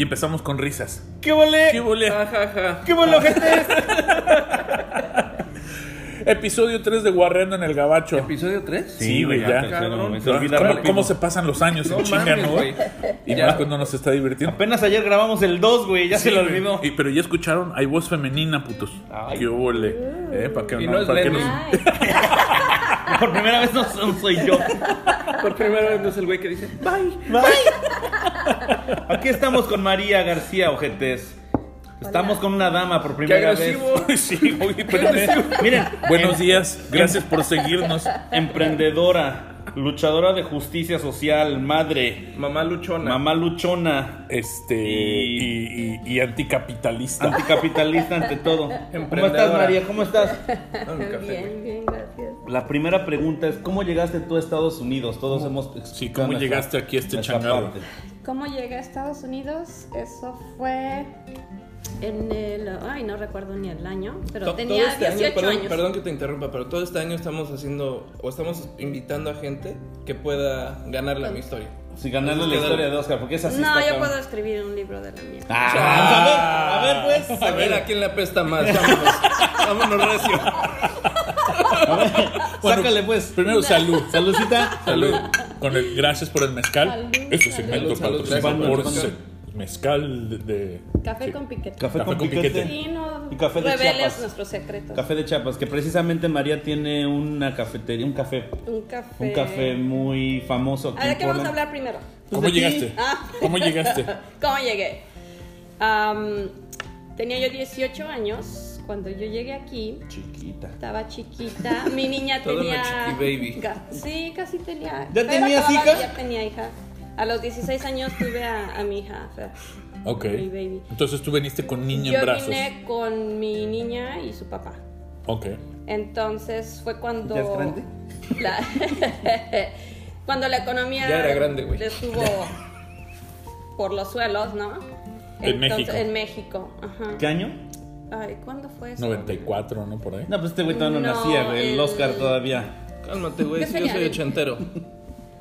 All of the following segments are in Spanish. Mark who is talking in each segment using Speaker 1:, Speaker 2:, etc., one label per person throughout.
Speaker 1: Y empezamos con risas.
Speaker 2: ¿Qué volé?
Speaker 1: ¿Qué volé?
Speaker 3: Ja, ja, ja.
Speaker 2: ¿Qué volé, gente?
Speaker 1: Episodio 3 de Guarreando en el Gabacho.
Speaker 3: ¿Episodio 3?
Speaker 1: Sí, güey, ya.
Speaker 3: cabrón.
Speaker 2: Se olvida
Speaker 1: ¿Cómo,
Speaker 2: rápido.
Speaker 1: cómo se pasan los años
Speaker 3: No
Speaker 1: en chinga,
Speaker 3: mames,
Speaker 1: no?
Speaker 3: güey.
Speaker 1: Y
Speaker 3: Ya.
Speaker 1: más cuando nos está divirtiendo.
Speaker 2: Apenas ayer grabamos el 2, güey. Ya se
Speaker 1: Sí,
Speaker 2: lo
Speaker 1: güey.
Speaker 2: olvidó.
Speaker 1: Y- pero ya escucharon, hay voz femenina, putos.
Speaker 2: Ay.
Speaker 1: Qué ole. Eh, ¿Para qué
Speaker 3: Y
Speaker 1: no?
Speaker 3: no es
Speaker 1: ¿Para qué
Speaker 3: Lenny.
Speaker 1: nos-
Speaker 4: Ay,
Speaker 2: Por primera vez no no soy yo.
Speaker 3: Por primera vez no es el güey que dice, bye.
Speaker 2: Aquí estamos con María García Ojetes. Estamos con una dama por
Speaker 3: Qué
Speaker 2: primera vez.
Speaker 1: Sí, oye, espérame.
Speaker 2: Miren,
Speaker 1: Buenos días, gracias por seguirnos.
Speaker 2: Emprendedora, luchadora de justicia social, madre,
Speaker 3: Mamá luchona.
Speaker 2: mamá luchona,
Speaker 1: Este.
Speaker 2: Y-
Speaker 1: Y, y- y anticapitalista.
Speaker 2: anticapitalista ante todo. ¿Cómo estás. María? ¿Cómo estás?
Speaker 4: Bien, bien, gracias.
Speaker 2: La primera pregunta es ¿cómo llegaste tú a Estados Unidos? Todos hemos
Speaker 1: Sí, ¿cómo llegaste aquí a este changado?
Speaker 4: ¿Cómo llegué a Estados Unidos? Eso fue en el... Ay, no recuerdo ni el año, pero
Speaker 3: To-
Speaker 4: tenía
Speaker 3: todo este
Speaker 4: 18
Speaker 3: año, perdón,
Speaker 4: años.
Speaker 3: perdón que te interrumpa, pero todo este año estamos haciendo o estamos invitando a gente que pueda ganarle a mi historia.
Speaker 2: Si ganarle la historia de Oscar, porque es así.
Speaker 4: no,
Speaker 2: está
Speaker 4: yo
Speaker 2: cabrón.
Speaker 4: puedo escribir un libro de la mía.
Speaker 2: Ah, a ver, a ver, pues.
Speaker 3: A ver a quién le apesta más. Vámonos. Vámonos recio.
Speaker 2: A ver, sácale pues.
Speaker 1: Primero, salud.
Speaker 2: Saludcita.
Speaker 1: Salud. Con el, gracias por el mezcal.
Speaker 4: Salud,
Speaker 1: Este segmento
Speaker 3: Salud,
Speaker 1: patrocinado
Speaker 2: salud.
Speaker 1: por mezcal de. de-
Speaker 4: Café
Speaker 1: sí.
Speaker 4: con piquete.
Speaker 2: Café,
Speaker 1: Café
Speaker 2: con,
Speaker 1: con
Speaker 2: piquete.
Speaker 1: piquete.
Speaker 4: Sí, no
Speaker 2: Y café de Chiapas.
Speaker 4: nuestros secretos.
Speaker 2: Café de Chiapas, que precisamente María tiene una cafetería, un café.
Speaker 4: Un café.
Speaker 2: Un café muy famoso. aquí
Speaker 4: ¿A de qué vamos a hablar primero?
Speaker 1: ¿Cómo
Speaker 2: Pues
Speaker 1: llegaste?
Speaker 4: Ah.
Speaker 1: ¿Cómo llegaste?
Speaker 4: ¿Cómo llegué? Am, tenía yo 18 años cuando yo llegué aquí.
Speaker 2: Chiquita.
Speaker 4: Estaba chiquita. Mi niña
Speaker 3: Toda
Speaker 4: tenía.
Speaker 3: baby.
Speaker 4: Sí, casi tenía.
Speaker 2: ¿Ya tenías hija?
Speaker 4: Ya tenía hija. A los 16 años tuve a, a mi hija.
Speaker 1: Ok.
Speaker 4: Mi baby.
Speaker 1: Entonces tú viniste con niña
Speaker 4: Yo
Speaker 1: en brazos.
Speaker 4: vine con mi niña y su papá.
Speaker 1: Ok.
Speaker 4: Entonces fue cuando.
Speaker 2: ¿Ya es grande?
Speaker 4: La- cuando la economía.
Speaker 3: Ya era grande, güey.
Speaker 4: Estuvo por los suelos, ¿no?
Speaker 1: En México.
Speaker 4: En México, ajá.
Speaker 2: ¿Qué año?
Speaker 4: Ay, ¿cuándo fue eso?
Speaker 1: 94, ¿no? Por ahí.
Speaker 2: No, pues este güey todavía no,
Speaker 4: No,
Speaker 2: nacía, güey. El
Speaker 4: el-
Speaker 2: Oscar todavía.
Speaker 3: Cálmate, güey.
Speaker 4: ¿Qué
Speaker 3: Si yo soy ochentero.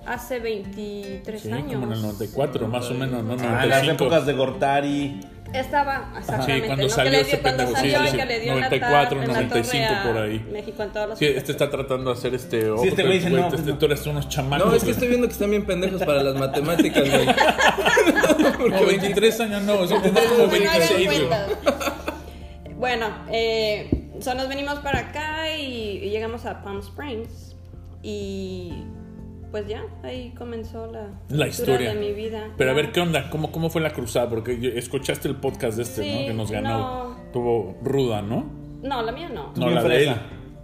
Speaker 4: Hace 23
Speaker 1: Sí,
Speaker 4: años.
Speaker 1: como en el 94, más o menos, ¿no?
Speaker 2: Ah, en las
Speaker 1: 95.
Speaker 2: épocas de Gortari.
Speaker 4: Estaba, exactamente.
Speaker 1: Sí, cuando
Speaker 4: ¿no?
Speaker 1: salió
Speaker 4: cuando
Speaker 1: pendejo, sí,
Speaker 4: salió
Speaker 1: sí,
Speaker 4: y
Speaker 1: sí.
Speaker 4: que le dio
Speaker 1: 94,
Speaker 4: en la, tar- en la
Speaker 1: 95
Speaker 4: torre a
Speaker 1: por ahí.
Speaker 4: México en todos los
Speaker 1: Sí, este está tratando de hacer este.
Speaker 2: Sí, este güey dice, no,
Speaker 1: este-
Speaker 2: pues no.
Speaker 1: Tú eres unos chamacos.
Speaker 3: No, es que estoy viendo que están bien pendejos para las matemáticas, güey.
Speaker 1: No, 23 años no, son como como
Speaker 4: Bueno, hagan
Speaker 1: 26, güey.
Speaker 4: Bueno, eh, so nos venimos para acá y, y llegamos a Palm Springs y pues ya, ahí comenzó la,
Speaker 1: La historia.
Speaker 4: de mi vida.
Speaker 1: Pero a ver, ¿qué onda? ¿Cómo, cómo fue la cruzada? Porque yo- escuchaste el podcast de este,
Speaker 4: Sí,
Speaker 1: ¿no? Que nos ganó.
Speaker 4: no.
Speaker 1: Tuvo ruda, ¿no?
Speaker 4: No, la mía no.
Speaker 1: No, la de él.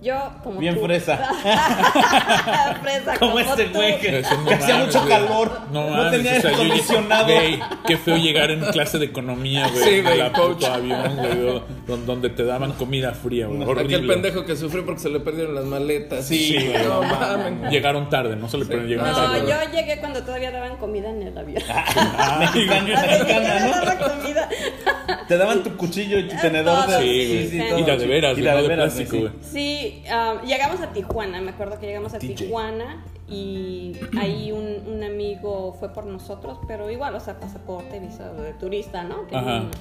Speaker 4: Yo como
Speaker 2: Bien
Speaker 4: tú.
Speaker 2: fresa.
Speaker 4: fresa
Speaker 2: Como
Speaker 4: como
Speaker 2: este güey que,
Speaker 1: Eso no
Speaker 2: que hacía mucho
Speaker 1: güey.
Speaker 2: calor.
Speaker 1: No,
Speaker 2: No,
Speaker 1: mames,
Speaker 2: tenía
Speaker 1: o sea,
Speaker 2: aire acondicionado.
Speaker 1: Güey, qué feo llegar en clase de economía, güey.
Speaker 3: Sí,
Speaker 1: en
Speaker 3: güey,
Speaker 1: la
Speaker 3: coach.
Speaker 1: puto avión, güey, do- don- donde te daban comida fría, güey. Horrible.
Speaker 3: Aquel pendejo que sufrió porque se le perdieron las maletas.
Speaker 2: Sí,
Speaker 1: Sí,
Speaker 2: güey.
Speaker 3: No mames.
Speaker 1: Llegaron tarde, no se le perdieron llegaron tarde.
Speaker 4: No, yo llegué cuando todavía daban comida en el avión.
Speaker 1: Ah,
Speaker 4: Todavía
Speaker 2: mexicana, ¿no?
Speaker 4: comida.
Speaker 2: Te daban tu cuchillo y tu tenedor.
Speaker 1: Sí, güey. y la de veras,
Speaker 2: Y la de
Speaker 1: plástico, güey.
Speaker 4: Sí, um, llegamos a Tijuana, me acuerdo que llegamos a. Tijuana y ahí un, un amigo fue por nosotros, pero igual, o sea, pasaporte, visa de turista, ¿no? Que
Speaker 1: Ajá.
Speaker 4: vino.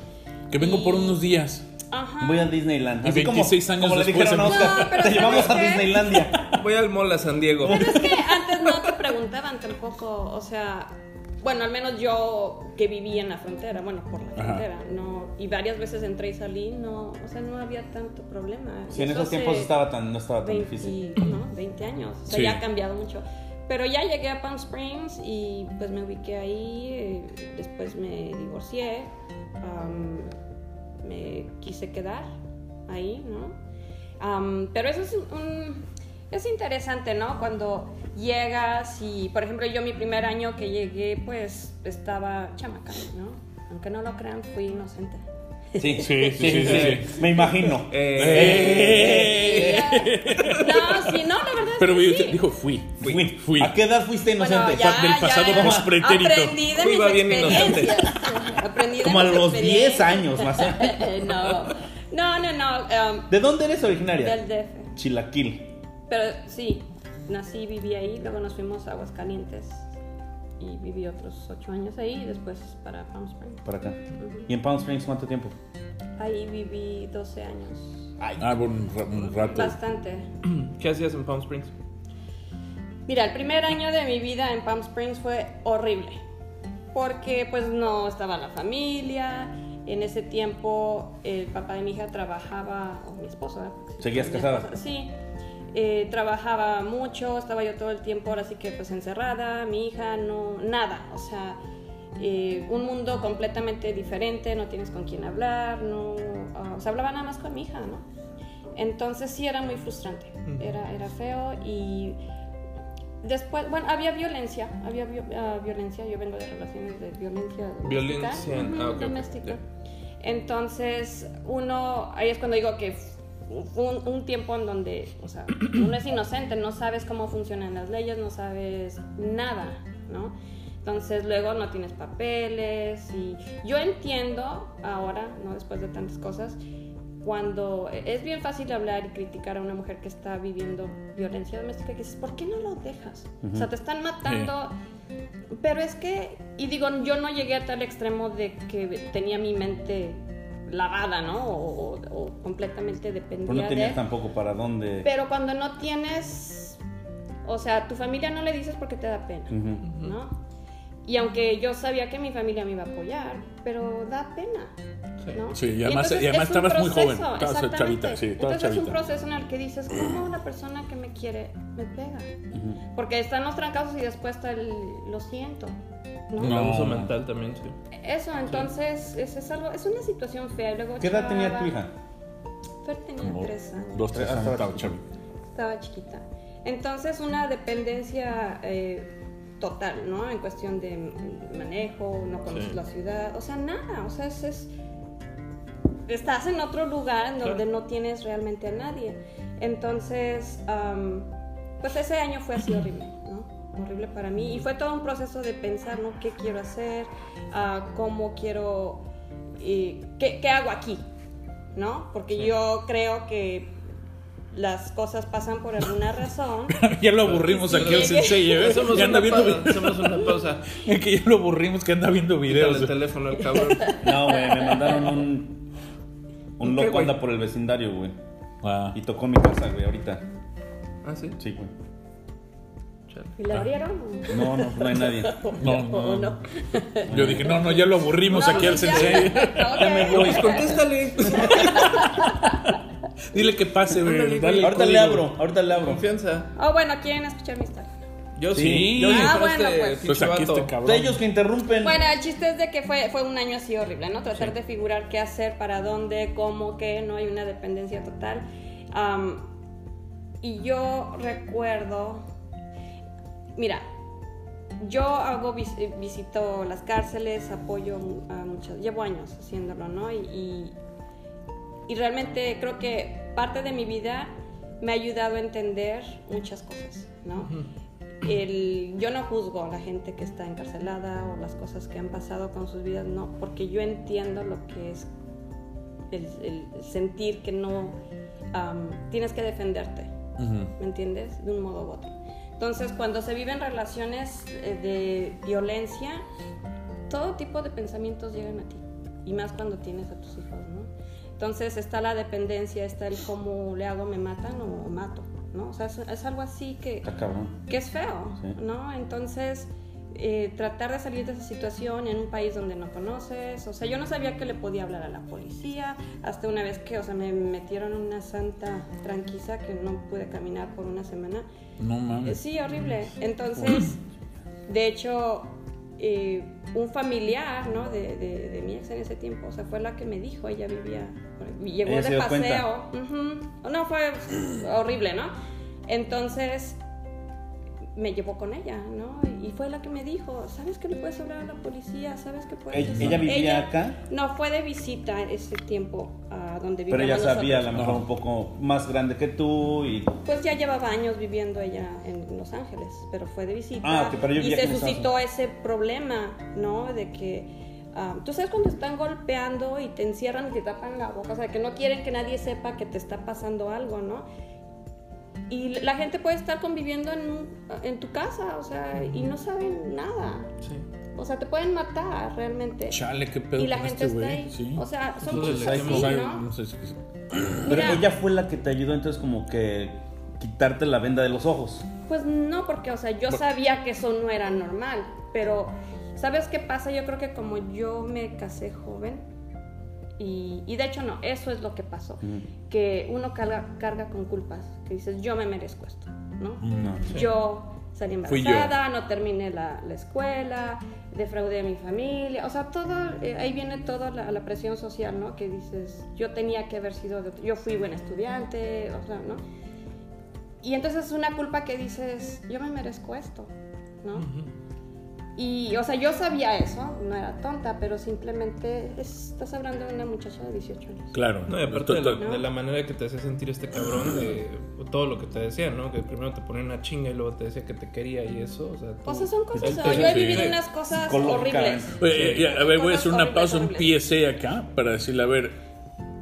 Speaker 1: Que vengo por unos días.
Speaker 4: Ajá.
Speaker 2: Voy a Disneyland. Así como-
Speaker 1: 26 años
Speaker 2: como le
Speaker 1: después
Speaker 2: dijeron a
Speaker 1: en-
Speaker 2: Oscar,
Speaker 4: No, pero
Speaker 2: te llevamos a. Disneylandia.
Speaker 3: Voy al mall a San Diego.
Speaker 4: Pero es que antes no te preguntaban tampoco, o sea, bueno, al menos yo que vivía en la frontera, bueno, por la
Speaker 1: Ajá.
Speaker 4: frontera, no, y varias veces entré y salí, no, o sea, no había tanto problema.
Speaker 2: Sí, en
Speaker 4: Eso
Speaker 2: esos tiempos estaba tan, no estaba tan
Speaker 4: 20,
Speaker 2: difícil.
Speaker 4: ¿no? 20 años, o sea,
Speaker 1: Sí.
Speaker 4: ya ha cambiado mucho. Pero ya llegué a Palm Springs y pues me ubiqué ahí, eh, después me divorcié, me quise quedar ahí, ¿no? Pero eso es un... Es interesante, ¿no? Cuando llegas y, por ejemplo, yo mi primer año que llegué, pues estaba chamaca, ¿no? Aunque no lo crean, fui inocente.
Speaker 2: Sí,
Speaker 1: Sí, sí, sí, sí,
Speaker 2: Me imagino.
Speaker 3: Eh,
Speaker 4: No, sí, no, la verdad es
Speaker 1: Pero
Speaker 4: que
Speaker 1: güey,
Speaker 4: sí.
Speaker 1: dijo fui.
Speaker 2: Fui.
Speaker 1: Fui.
Speaker 2: ¿A qué edad fuiste
Speaker 4: Bueno,
Speaker 2: inocente?
Speaker 4: ya,
Speaker 1: del pasado
Speaker 4: ya, ya.
Speaker 1: pospretérito.
Speaker 4: Aprendí de
Speaker 3: Fui,
Speaker 4: mis
Speaker 3: va bien inocente.
Speaker 4: Aprendí de
Speaker 2: Como a los 10
Speaker 4: experiencias.
Speaker 2: años más o menos.
Speaker 4: no, no, no, no. um,
Speaker 2: ¿De dónde eres originaria?
Speaker 4: del DF.
Speaker 2: Chilaquil.
Speaker 4: Pero sí, nací, viví ahí, luego nos fuimos a Aguascalientes. y viví otros ocho años ahí y después para Palm Springs.
Speaker 2: Para acá. ¿Y en Palm Springs cuánto tiempo?
Speaker 4: Ahí viví 12 años.
Speaker 1: Ah, por un, un rato.
Speaker 4: Bastante.
Speaker 3: ¿Qué hacías en Palm Springs?
Speaker 4: Mira, el primer año de mi vida en Palm Springs fue horrible. Porque pues no estaba la familia. En ese tiempo el papá de mi hija trabajaba, o mi esposo.
Speaker 2: ¿Seguías
Speaker 4: mi
Speaker 2: casada?
Speaker 4: esposa- Sí. Eh, trabajaba mucho, estaba yo todo el tiempo ahora sí que pues encerrada, mi hija no, nada, o sea, eh, un mundo completamente diferente, no tienes con quién hablar, no, ah, o sea, hablaba nada más con mi hija, ¿no? Entonces sí era muy frustrante, era, era feo y después, bueno, había violencia, había ah, violencia, yo vengo de relaciones de violencia doméstica.
Speaker 3: Violencia, ah,
Speaker 4: doméstica. Entonces, uno, ahí es cuando digo que un, un tiempo en donde, o sea, uno es inocente, no sabes cómo funcionan las leyes, no sabes nada, ¿no? Entonces luego no tienes papeles y yo entiendo ahora, ¿no? Después de tantas cosas, cuando es bien fácil hablar y criticar a una mujer que está viviendo violencia doméstica, que dices, ¿por qué no lo dejas? O sea, te están matando. Pero es que, y digo, yo no llegué a tal extremo de que tenía mi mente lavada, ¿no? O, o- o completamente dependía
Speaker 2: Pues no tenías
Speaker 4: de...
Speaker 2: tampoco para dónde.
Speaker 4: Pero cuando no tienes, o sea, tu familia no le dices porque te da pena,
Speaker 2: Ujú.
Speaker 4: ¿no? Y aunque yo sabía que mi familia me iba a apoyar, pero da pena, ¿no?
Speaker 1: Sí, y además-
Speaker 4: entonces
Speaker 1: y además
Speaker 4: es
Speaker 1: estabas muy joven,
Speaker 4: proceso,
Speaker 1: estabas
Speaker 4: exactamente.
Speaker 1: chavita, sí,
Speaker 4: Entonces es un
Speaker 1: chavita.
Speaker 4: proceso en el que dices, ¿cómo una persona que me quiere me pega? Porque están los trancazos y después está el, lo siento, ¿no?
Speaker 3: El
Speaker 1: No.
Speaker 3: abuso mental también, sí.
Speaker 4: Eso, entonces, es, es algo, es una situación fea. Luego
Speaker 2: ¿Qué edad tenía tu hija?
Speaker 4: Fer tenía
Speaker 1: Como
Speaker 4: tres años.
Speaker 1: Dos, tres años
Speaker 2: estaba
Speaker 1: chavito.
Speaker 4: Estaba chiquita. Entonces, una dependencia eh, total, ¿no? En cuestión de manejo, no conoces
Speaker 3: Sí.
Speaker 4: la ciudad, o sea, nada. O sea, es. es- estás en otro lugar en donde no tienes realmente a nadie. Entonces, am, pues ese año fue así horrible. Horrible para mí. Y fue todo un proceso de pensar, ¿no? ¿Qué quiero hacer? Ah, ¿Cómo quiero.? y ¿qué, qué hago aquí? ¿No? Porque yo creo que las cosas pasan por alguna razón.
Speaker 1: ya lo aburrimos aquí al
Speaker 4: Sí.
Speaker 1: sensei, ¿eh?
Speaker 3: Hacemos
Speaker 1: Ya anda
Speaker 3: una,
Speaker 1: viendo
Speaker 3: pausa, hacemos una pausa.
Speaker 1: Es que ya lo aburrimos que anda viendo videos.
Speaker 3: el teléfono al cabrón.
Speaker 2: No, güey, me mandaron un. Un
Speaker 3: ¿Qué,
Speaker 2: loco anda por el vecindario, güey.
Speaker 1: Ah.
Speaker 2: Y tocó mi casa, güey, ahorita.
Speaker 3: Ah, sí.
Speaker 2: Sí, güey.
Speaker 3: Chale.
Speaker 4: ¿Y le abrieron?
Speaker 2: No, no, no hay nadie.
Speaker 1: No,
Speaker 4: ¿O
Speaker 1: no. Yo dije, no, no, ya lo aburrimos aquí al sensei.
Speaker 2: Ya me voy.
Speaker 3: Pues contéstale.
Speaker 1: Dile que pase, güey. Dale
Speaker 2: Ahorita le abro, ahorita le abro.
Speaker 3: Confianza.
Speaker 4: Oh, bueno, ¿quieren escuchar mi historia?
Speaker 3: Yo
Speaker 2: Sí, yo
Speaker 4: Ah, bueno,
Speaker 3: este
Speaker 4: pues.
Speaker 1: Pues aquí este cabrón.
Speaker 2: De ellos que interrumpen.
Speaker 4: Bueno, el chiste es de que fue, fue un año así horrible, ¿no? Tratar de figurar qué hacer, para dónde, cómo, qué, no hay una dependencia total. Y yo recuerdo, mira, yo hago vis- eh, visito las cárceles, apoyo a muchas, llevo años haciéndolo, ¿no? Y, y, y realmente creo que parte de mi vida me ha ayudado a entender muchas cosas, ¿no? el, yo no juzgo a la gente que está encarcelada o las cosas que han pasado con sus vidas, no, porque yo entiendo lo que es el, el sentir que no am, tienes que defenderte. ¿me entiendes? De un modo u otro. Entonces, cuando se viven relaciones eh, de violencia, todo tipo de pensamientos llegan a ti, y más cuando tienes a tus hijos, ¿no? Entonces está la dependencia, está el cómo le hago, me matan o mato, ¿no? O sea, es, es algo así que, que es feo. ¿no? Entonces, eh, tratar de salir de esa situación en un país donde no conoces, o sea, yo no sabía que le podía hablar a la policía, hasta una vez que, o sea, me metieron una santa tranquisa que no pude caminar por una semana.
Speaker 1: No mames.
Speaker 4: Sí, horrible. Entonces, de hecho, eh, un familiar, ¿no? De, de- de mi ex en ese tiempo, o sea, fue la que me dijo, ella vivía, llegó
Speaker 2: Ella
Speaker 4: de paseo. Ujú. No, fue horrible, ¿no? Entonces, me llevó con ella, ¿no? Y fue la que me dijo, ¿sabes que le puedes hablar a la policía? ¿Sabes que puedes
Speaker 2: ¿Ella-
Speaker 4: hacer?"
Speaker 2: ella vivía acá?
Speaker 4: No, fue de visita ese tiempo a donde
Speaker 2: Pero
Speaker 4: vivíamos
Speaker 2: ella sabía, a lo mejor un poco más grande que tú y.
Speaker 4: Pues ya llevaba años viviendo ella en Los Ángeles, pero fue de visita.
Speaker 2: Ah, pero yo
Speaker 4: y
Speaker 2: vivía
Speaker 4: se
Speaker 2: Estados
Speaker 4: suscitó ese problema, ¿no? De que, ah, tú sabes cuando están golpeando y te encierran y te tapan la boca, o sea, que no quieren que nadie sepa que te está pasando algo, ¿no? Y la gente puede estar conviviendo en, un- en tu casa, o sea, y no saben nada.
Speaker 3: Sí.
Speaker 4: O sea, te pueden matar realmente.
Speaker 1: Chale, qué pedo
Speaker 4: y la gente
Speaker 1: este
Speaker 4: está ahí.
Speaker 1: Sí.
Speaker 4: O sea, son cosas así,
Speaker 3: extremo.
Speaker 1: O sea,
Speaker 4: ¿no?
Speaker 1: no sé si-
Speaker 2: Pero
Speaker 4: Mira.
Speaker 2: ella fue la que te ayudó entonces como que quitarte la venda de los ojos.
Speaker 4: Pues no, porque, o sea, yo sabía que eso no era normal, pero ¿sabes qué pasa? Yo creo que como yo me casé joven, y, y de hecho no, eso es lo que pasó, que uno carga, carga con culpas, que dices, yo me merezco esto, ¿no?
Speaker 2: No.
Speaker 4: Yo salí
Speaker 1: yo.
Speaker 4: embarazada, no terminé la, la escuela, defraudé a mi familia, o sea, todo, eh, ahí viene toda la, la presión social, ¿no? Que dices, yo tenía que haber sido, de otro- yo fui buen estudiante, o sea, ¿no? Y entonces es una culpa que dices, yo me merezco esto, ¿no? Y, o sea, yo sabía eso, no era tonta, pero simplemente es- estás hablando de una muchacha de 18 años.
Speaker 1: Claro.
Speaker 3: No, y aparte de la,
Speaker 1: Total-
Speaker 3: de la manera que te hacía sentir este cabrón, de todo lo que te decía, ¿no? Que primero te ponía una chinga y luego te decía que te quería y eso, o sea... tú-
Speaker 4: O sea, son cosas, o sea, yo he
Speaker 1: sí.
Speaker 4: vivido unas cosas horribles.
Speaker 1: Oye, a ver, voy a hacer una pausa, un. PSA acá para decirle, a ver,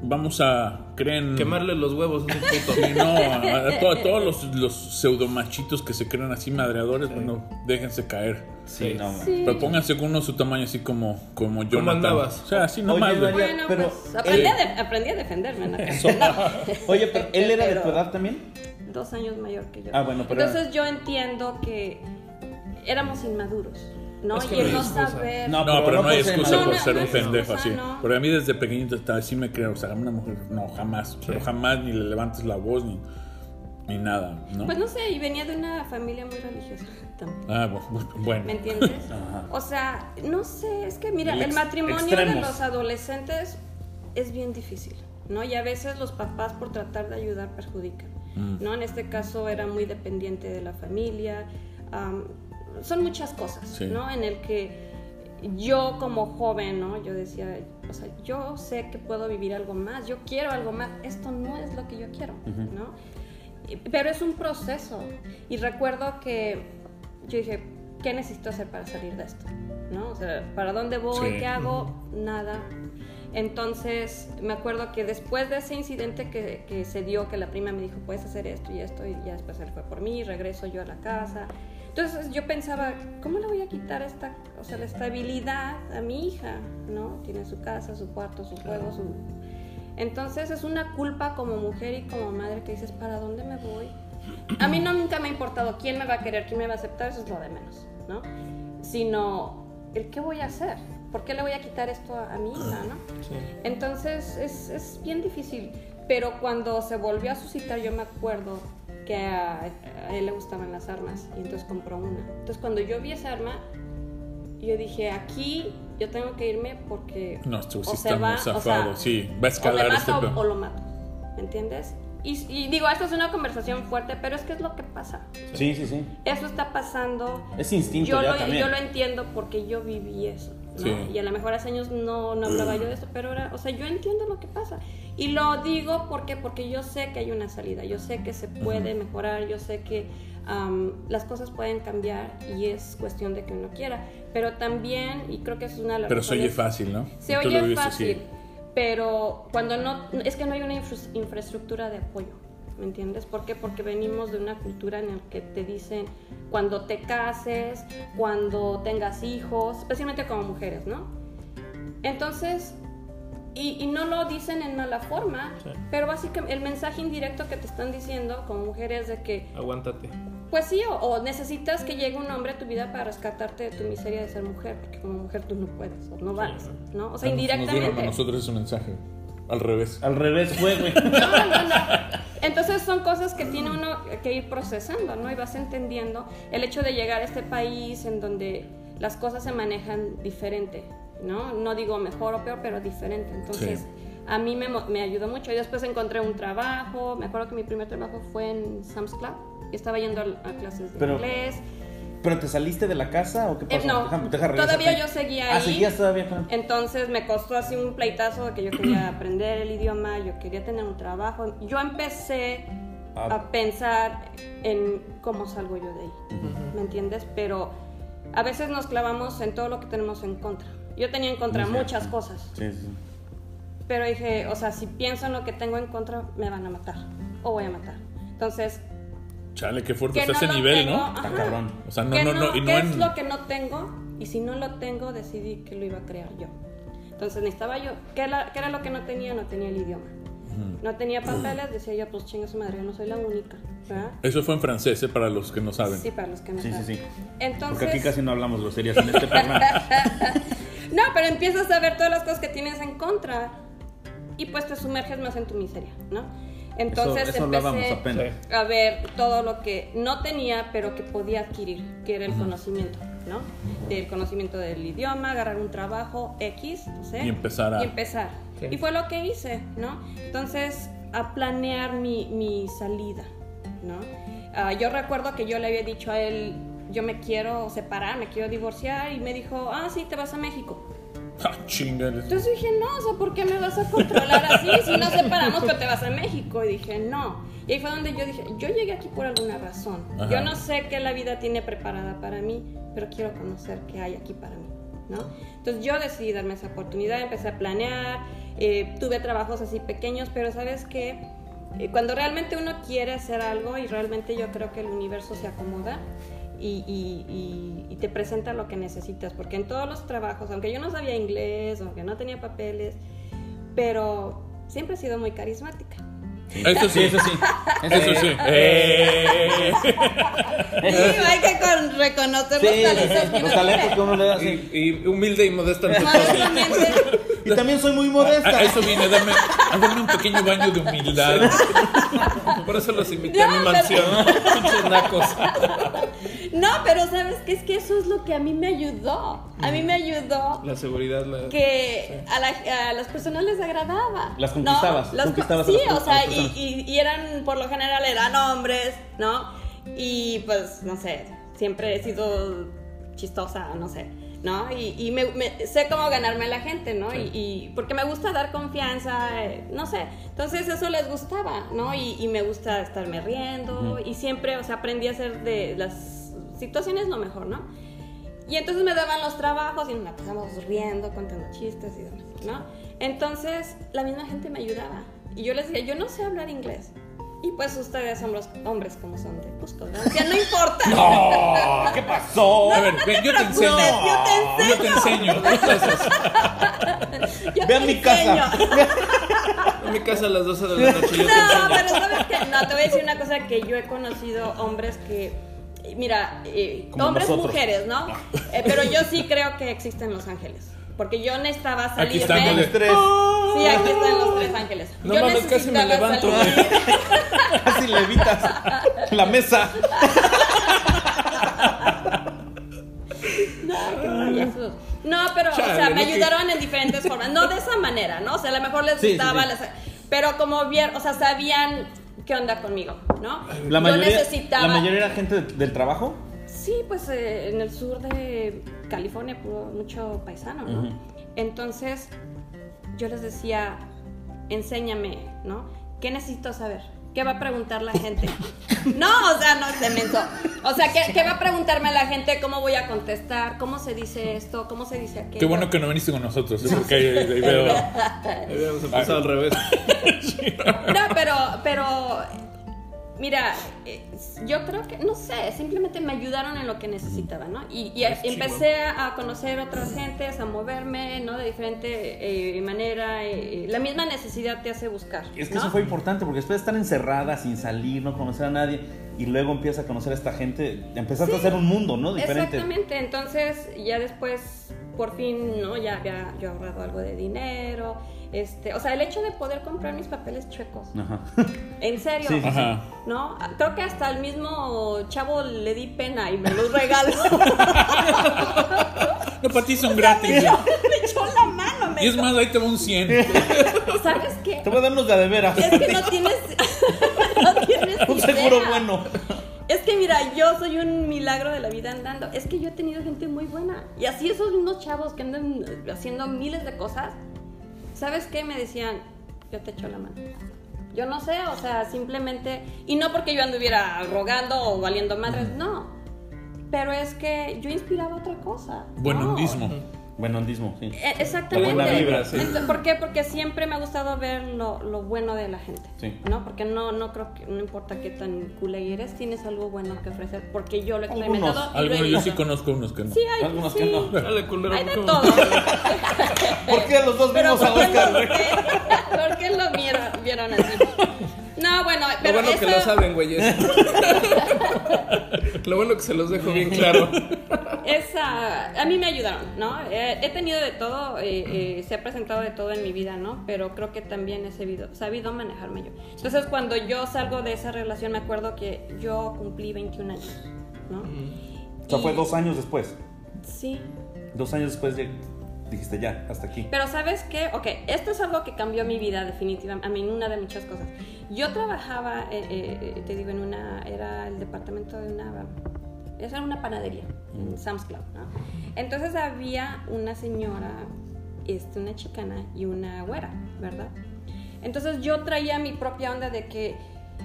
Speaker 1: vamos a creen
Speaker 3: Quemarle los huevos a puto.
Speaker 1: Sí, no, a, a to- a todos los, los pseudomachitos que se creen así madreadores, bueno, déjense caer.
Speaker 2: Sí, no. man.
Speaker 4: Sí.
Speaker 1: Pero pónganse con uno su tamaño así como, como Jonathan.
Speaker 3: andabas?
Speaker 1: O sea, así
Speaker 2: Oye,
Speaker 1: nomás, güey.
Speaker 2: María,
Speaker 4: Bueno,
Speaker 2: pero
Speaker 4: pues aprendí,
Speaker 2: él-
Speaker 4: a de- aprendí a defenderme. ¿no?
Speaker 2: Oye, pero él era de tu edad también.
Speaker 4: Dos años mayor que yo.
Speaker 2: Ah, bueno, pero-
Speaker 4: Entonces yo entiendo que éramos inmaduros, ¿no?
Speaker 3: Es que
Speaker 4: y el
Speaker 3: no
Speaker 4: saber...
Speaker 2: No,
Speaker 1: No, pero no hay
Speaker 2: ser
Speaker 1: excusa
Speaker 4: No,
Speaker 1: por
Speaker 4: no,
Speaker 1: ser
Speaker 4: no
Speaker 1: un pendejo
Speaker 4: excusa,
Speaker 1: así.
Speaker 4: no.
Speaker 1: Porque a mí desde pequeñito estaba así me creo, o sea, una mujer, no, jamás. Pero jamás ni le levantes la voz ni, ni nada, ¿no?
Speaker 4: Pues no sé, y venía de una familia muy religiosa también.
Speaker 1: Ah, bu- bueno.
Speaker 4: ¿Me entiendes?
Speaker 2: Ajá.
Speaker 4: O sea, no sé, es que mira,
Speaker 2: El
Speaker 4: matrimonio de los adolescentes es bien difícil, ¿no? Y a veces los papás por tratar de ayudar perjudican,
Speaker 1: Mm.
Speaker 4: ¿no? En este caso era muy dependiente de la familia, am, son muchas cosas,
Speaker 1: Sí.
Speaker 4: ¿no? En el que yo como joven, ¿no? Yo decía, o sea, yo sé que puedo vivir algo más, yo quiero algo más, esto no es lo que yo quiero, ¿no? Y- Pero es un proceso. Y recuerdo que yo dije, ¿qué necesito hacer para salir de esto? ¿No? O sea, ¿para dónde voy?
Speaker 1: Sí.
Speaker 4: ¿Qué hago? Nada. Entonces, me acuerdo que después de ese incidente que, que se dio, que la prima me dijo, puedes hacer esto y esto, y ya después él fue por mí, regreso yo a la casa. Entonces yo pensaba, ¿cómo le voy a quitar esta, o sea, la estabilidad a mi hija? ¿No? Tiene su casa, su cuarto, su juego, su... Entonces es una culpa como mujer y como madre que dices, ¿para dónde me voy? A mí no nunca me ha importado quién me va a querer, quién me va a aceptar, eso es lo de menos, ¿no? Sino el qué voy a hacer, ¿por qué le voy a quitar esto a, a mi hija, no?
Speaker 3: Sí.
Speaker 4: Entonces es, es bien difícil, pero cuando se volvió a suscitar yo me acuerdo que a, a él le gustaban las armas y entonces compró una. Entonces cuando yo vi esa arma, yo dije, aquí yo tengo que irme porque
Speaker 1: No, este
Speaker 4: o
Speaker 1: sí
Speaker 4: se
Speaker 1: está
Speaker 4: va,
Speaker 1: muy
Speaker 4: o sea,
Speaker 1: zafado. sí, va a
Speaker 4: o me
Speaker 1: escalar
Speaker 4: mata
Speaker 1: este
Speaker 4: o, o lo mato, ¿me entiendes? Y, y digo, esto es una conversación fuerte, pero es que es lo que pasa.
Speaker 2: Sí, sí, sí.
Speaker 4: Eso está pasando.
Speaker 2: Es instinto
Speaker 4: yo
Speaker 2: ya
Speaker 4: lo,
Speaker 2: también.
Speaker 4: yo lo entiendo porque yo viví eso. ¿no?
Speaker 1: Sí.
Speaker 4: Y a lo mejor hace años no, no hablaba yo de esto, pero ahora, o sea, yo entiendo lo que pasa. Y lo digo porque, porque yo sé que hay una salida, yo sé que se puede mejorar, yo sé que am, las cosas pueden cambiar y es cuestión de que uno quiera. Pero también, y creo que es una de las
Speaker 1: Pero se oye fácil, ¿no?
Speaker 4: se
Speaker 1: lo
Speaker 4: oye fácil,
Speaker 1: así.
Speaker 4: pero cuando no, es que no hay una infra- infraestructura de apoyo, ¿me entiendes? ¿Por qué? Porque venimos de una cultura en la que te dicen cuando te cases, cuando tengas hijos, especialmente como mujeres, ¿no? Entonces, y, y no lo dicen en mala forma,
Speaker 3: Sí.
Speaker 4: pero básicamente el mensaje indirecto que te están diciendo como mujeres de que
Speaker 3: Aguántate.
Speaker 4: pues sí, o, o necesitas que llegue un hombre a tu vida para rescatarte de tu miseria de ser mujer, porque como mujer tú no puedes, o no vales, ¿no? O sea,
Speaker 1: Ah, Nos a
Speaker 4: indirectamente.
Speaker 1: nosotros ese mensaje. Al revés.
Speaker 2: Al revés fue, güey.
Speaker 4: No, no, no. Entonces son cosas que tiene uno que ir procesando, ¿no? Y vas entendiendo el hecho de llegar a este país en donde las cosas se manejan diferente, ¿no? No digo mejor o peor, pero diferente. Entonces,
Speaker 1: Sí.
Speaker 4: a mí me, me ayudó mucho. Y después encontré un trabajo. Me acuerdo que mi primer trabajo fue en Sam's Club. Y estaba yendo a, a clases de
Speaker 2: Pero-
Speaker 4: inglés.
Speaker 2: ¿Pero te saliste de la casa o qué
Speaker 4: Eh,
Speaker 2: pasó?
Speaker 4: no,
Speaker 2: Deja- deja regresar.
Speaker 4: todavía yo seguía
Speaker 2: Ah,
Speaker 4: ahí.
Speaker 2: seguías todavía con...
Speaker 4: Entonces me costó así un pleitazo de que yo quería aprender el idioma, yo quería tener un trabajo. Yo empecé
Speaker 2: Ah.
Speaker 4: a pensar en cómo salgo yo de ahí, ¿me entiendes? Pero a veces nos clavamos en todo lo que tenemos en contra. Yo tenía en contra
Speaker 2: Sí,
Speaker 4: muchas
Speaker 2: sí.
Speaker 4: cosas,
Speaker 2: Sí, sí.
Speaker 4: pero dije, o sea, si pienso en lo que tengo en contra, me van a matar o voy a matar. Entonces,
Speaker 1: Chale, qué fuerte está ese
Speaker 4: lo
Speaker 1: nivel,
Speaker 4: tengo,
Speaker 1: ¿no?
Speaker 2: Está cabrón.
Speaker 1: O sea, no,
Speaker 4: que
Speaker 1: no, no, y no
Speaker 4: ¿qué
Speaker 1: en-
Speaker 4: es lo que no tengo? Y si no lo tengo, decidí que lo iba a crear yo. Entonces necesitaba yo, ¿qué era, qué era lo que no tenía? No tenía el idioma. No tenía papeles, decía yo, pues chinga su madre, yo no soy la única. ¿verdad?
Speaker 1: Eso fue en francés, ¿eh? Para los que no saben.
Speaker 4: Sí, para los que no
Speaker 2: Sí, sí,
Speaker 4: saben.
Speaker 2: sí.
Speaker 4: Entonces,
Speaker 2: Porque aquí casi no hablamos groserías en este programa.
Speaker 4: No, pero empiezas a ver todas las cosas que tienes en contra y pues te sumerges más en tu miseria, ¿no? Entonces
Speaker 2: eso, eso
Speaker 4: empecé
Speaker 2: hablábamos apenas.
Speaker 4: a ver todo lo que no tenía, pero que podía adquirir, que era el conocimiento, ¿no? El conocimiento del idioma, agarrar un trabajo X, no sé.
Speaker 1: Y empezar a-
Speaker 4: Y empezar.
Speaker 3: Sí.
Speaker 4: Y fue lo que hice, ¿no? Entonces, a planear mi, mi salida, ¿no? Ah, yo recuerdo que yo le había dicho a él, yo me quiero separar, me quiero divorciar, y me dijo, ah, sí, te vas a México.
Speaker 1: Ah.
Speaker 4: Entonces dije, no, o sea, ¿por qué me vas a controlar así? Si nos separamos, pero te vas a México. Y dije, no. Y ahí fue donde yo dije, yo llegué aquí por alguna razón.
Speaker 1: Ajá.
Speaker 4: Yo no sé qué la vida tiene preparada para mí, pero quiero conocer qué hay aquí para mí, ¿no? Entonces yo decidí darme esa oportunidad, empecé a planear, eh, tuve trabajos así pequeños, pero ¿sabes qué? Eh, cuando realmente uno quiere hacer algo y realmente yo creo que el universo se acomoda y, y- y- y te presenta lo que necesitas, porque en todos los trabajos, aunque yo no sabía inglés, aunque no tenía papeles, pero siempre he sido muy carismática.
Speaker 1: Eso sí,
Speaker 2: eso sí.
Speaker 1: Eso sí. Eh.
Speaker 4: Sí, hay que con- reconocer
Speaker 2: Sí,
Speaker 4: los talentos que
Speaker 2: los talentos uno le da. sí.
Speaker 3: Y, y humilde y modesta
Speaker 2: Y también soy muy modesta.
Speaker 1: a eso viene a darme, a darme un pequeño baño de humildad.
Speaker 3: Por eso los invité a mi mansión. Pinches nacos.
Speaker 4: No, pero sabes que es que eso es lo que a mí me ayudó. A mí me ayudó
Speaker 3: La seguridad, la...
Speaker 4: que a, la- a las personas les agradaba.
Speaker 2: Las
Speaker 4: ¿no?
Speaker 2: conquistabas,
Speaker 4: Las
Speaker 2: conquistabas
Speaker 4: sí,
Speaker 2: las-
Speaker 4: o sea, y,
Speaker 2: personas.
Speaker 4: y- y eran, por lo general, eran hombres, ¿no? Y pues, no sé, siempre he sido chistosa, no sé, ¿no? Y, y me, me- sé cómo ganarme a la gente, ¿no? Y, y porque me gusta dar confianza, eh, no sé. Entonces eso les gustaba, ¿no? Y, y me gusta estarme riendo y siempre, o sea, aprendí a hacer de las situaciones lo mejor, ¿no? Y entonces me daban los trabajos y nos pasamos riendo, contando chistes y demás, ¿no? Entonces la misma gente me ayudaba. Y yo les decía, yo no sé hablar inglés. Y pues ustedes son los hombres como son de Cusco, ¿no? Ya no importa.
Speaker 2: ¡No! ¿Qué pasó?
Speaker 1: A ver, ven, yo te enseño. Yo te enseño.
Speaker 4: Yo
Speaker 2: Ve a
Speaker 4: te
Speaker 2: mi casa.
Speaker 4: enseño.
Speaker 3: En mi casa a las 12 de la noche yo te
Speaker 4: No,
Speaker 3: enseño.
Speaker 4: pero sabes que no, te voy a decir una cosa que yo he conocido hombres que, mira, eh, hombres,
Speaker 2: nosotros.
Speaker 4: mujeres, ¿no? Eh, pero yo sí creo que existen los ángeles. Porque yo necesitaba salir.
Speaker 1: Aquí están
Speaker 4: ¿ven?
Speaker 1: los
Speaker 2: Tres.
Speaker 4: Sí, aquí están los tres ángeles.
Speaker 3: No
Speaker 4: yo
Speaker 3: mames, casi me levanto,
Speaker 4: salir.
Speaker 2: Casi levitas la mesa.
Speaker 4: No. No, pero, o sea, me
Speaker 3: que-
Speaker 4: ayudaron en diferentes formas. No de esa manera, ¿no? O sea, a lo mejor les
Speaker 2: Sí, sí,
Speaker 4: gustaba,
Speaker 2: sí.
Speaker 4: les- pero como vieron, o sea, sabían qué onda conmigo, ¿no?
Speaker 2: La
Speaker 4: yo
Speaker 2: mayoría,
Speaker 4: necesitaba.
Speaker 2: la mayoría era gente de- del trabajo.
Speaker 4: Sí, pues eh, en el sur de California, puro- mucho paisano, ¿no? Entonces, yo les decía, enséñame, ¿no? ¿Qué necesito saber? ¿Qué va a preguntar la gente? No, o sea, no se menso. O sea, ¿qué, qué va a preguntarme la gente? ¿Cómo voy a contestar? ¿Cómo se dice esto? ¿Cómo se dice aquello?
Speaker 1: qué bueno que no viniste con nosotros, ¿eh? porque ahí, ahí veo.
Speaker 3: Habíamos empezado al revés.
Speaker 4: No, pero, pero, mira, eh, yo creo que, no sé, simplemente me ayudaron en lo que necesitaba, ¿no? Y, y empecé a, a conocer otras gentes, a moverme, ¿no? De diferente eh, manera. eh, la misma necesidad te hace buscar.
Speaker 2: Es que
Speaker 4: ¿no?
Speaker 2: eso fue importante porque después de estar encerrada, sin salir, no conocer a nadie, y luego empiezas a conocer a esta gente, empezaste
Speaker 4: Sí,
Speaker 2: a hacer un mundo, ¿no? Diferente.
Speaker 4: Exactamente, entonces ya después, por fin, ¿no? Ya había yo ahorrado algo de dinero. Este, o sea, el hecho de poder comprar mis papeles chuecos.
Speaker 2: Ajá.
Speaker 4: En serio.
Speaker 2: Sí, sí, sí.
Speaker 1: Ajá.
Speaker 4: ¿No? Creo que hasta al mismo chavo le di pena y me los regaló.
Speaker 1: No, para ti son gratis.
Speaker 4: me echó la mano. Me
Speaker 1: Y es más, ahí te va un 100.
Speaker 4: ¿Sabes qué?
Speaker 2: Te voy a dar unos de de veras.
Speaker 4: Es que no tienes. no tienes
Speaker 2: un
Speaker 4: idea.
Speaker 2: seguro bueno.
Speaker 4: Es que mira, yo soy un milagro de la vida andando. Es que yo he tenido gente muy buena. Y así esos mismos chavos que andan haciendo miles de cosas, ¿sabes qué? Me decían, yo te echo la mano. Yo no sé, o sea, simplemente... Y no porque yo anduviera rogando o valiendo madres, no. Pero es que yo inspiraba otra cosa.
Speaker 1: Buen
Speaker 4: no.
Speaker 2: Buenondismo, sí.
Speaker 4: Eh, Exactamente.
Speaker 2: La buena vibra, sí.
Speaker 4: ¿Por qué? Porque siempre me ha gustado ver lo, lo bueno de la gente.
Speaker 2: Sí.
Speaker 4: ¿No? Porque no, no creo que, no importa qué tan cool eres, tienes algo bueno que ofrecer. Porque yo lo he
Speaker 2: Algunos,
Speaker 4: experimentado. y lo he
Speaker 1: Algunos, yo sí conozco unos que no.
Speaker 4: Sí, hay,
Speaker 2: Algunos
Speaker 4: sí.
Speaker 2: que no.
Speaker 3: Dale, culero.
Speaker 4: Hay de
Speaker 3: ¿cómo?
Speaker 4: todo.
Speaker 2: ¿Por qué los dos vimos a
Speaker 4: ¿por qué,
Speaker 2: Oscar?
Speaker 4: lo? ¿por qué lo vieron, vieron así? No, bueno,
Speaker 3: Lo
Speaker 4: pero
Speaker 3: bueno que
Speaker 4: esa-
Speaker 3: lo saben, güeyes. lo bueno que se los dejo bien claro.
Speaker 4: Esa, a mí me ayudaron, ¿no? Eh, he tenido de todo, eh, eh, se ha presentado de todo en mi vida, ¿no? Pero creo que también he sabido, sabido manejarme yo. Entonces, cuando yo salgo de esa relación, me acuerdo que yo cumplí 21 años, ¿no?
Speaker 2: O sea, fue dos años después.
Speaker 4: Sí.
Speaker 2: Dos años después de- dijiste ya, hasta aquí.
Speaker 4: Pero ¿sabes qué? Ok, esto es algo que cambió mi vida definitivamente, a mí una de muchas cosas. Yo trabajaba, te digo, en una, era el departamento de una, esa era una panadería, en Sam's Club, ¿no? Entonces había una señora, este, una chicana y una güera, ¿verdad? Entonces yo traía mi propia onda de que,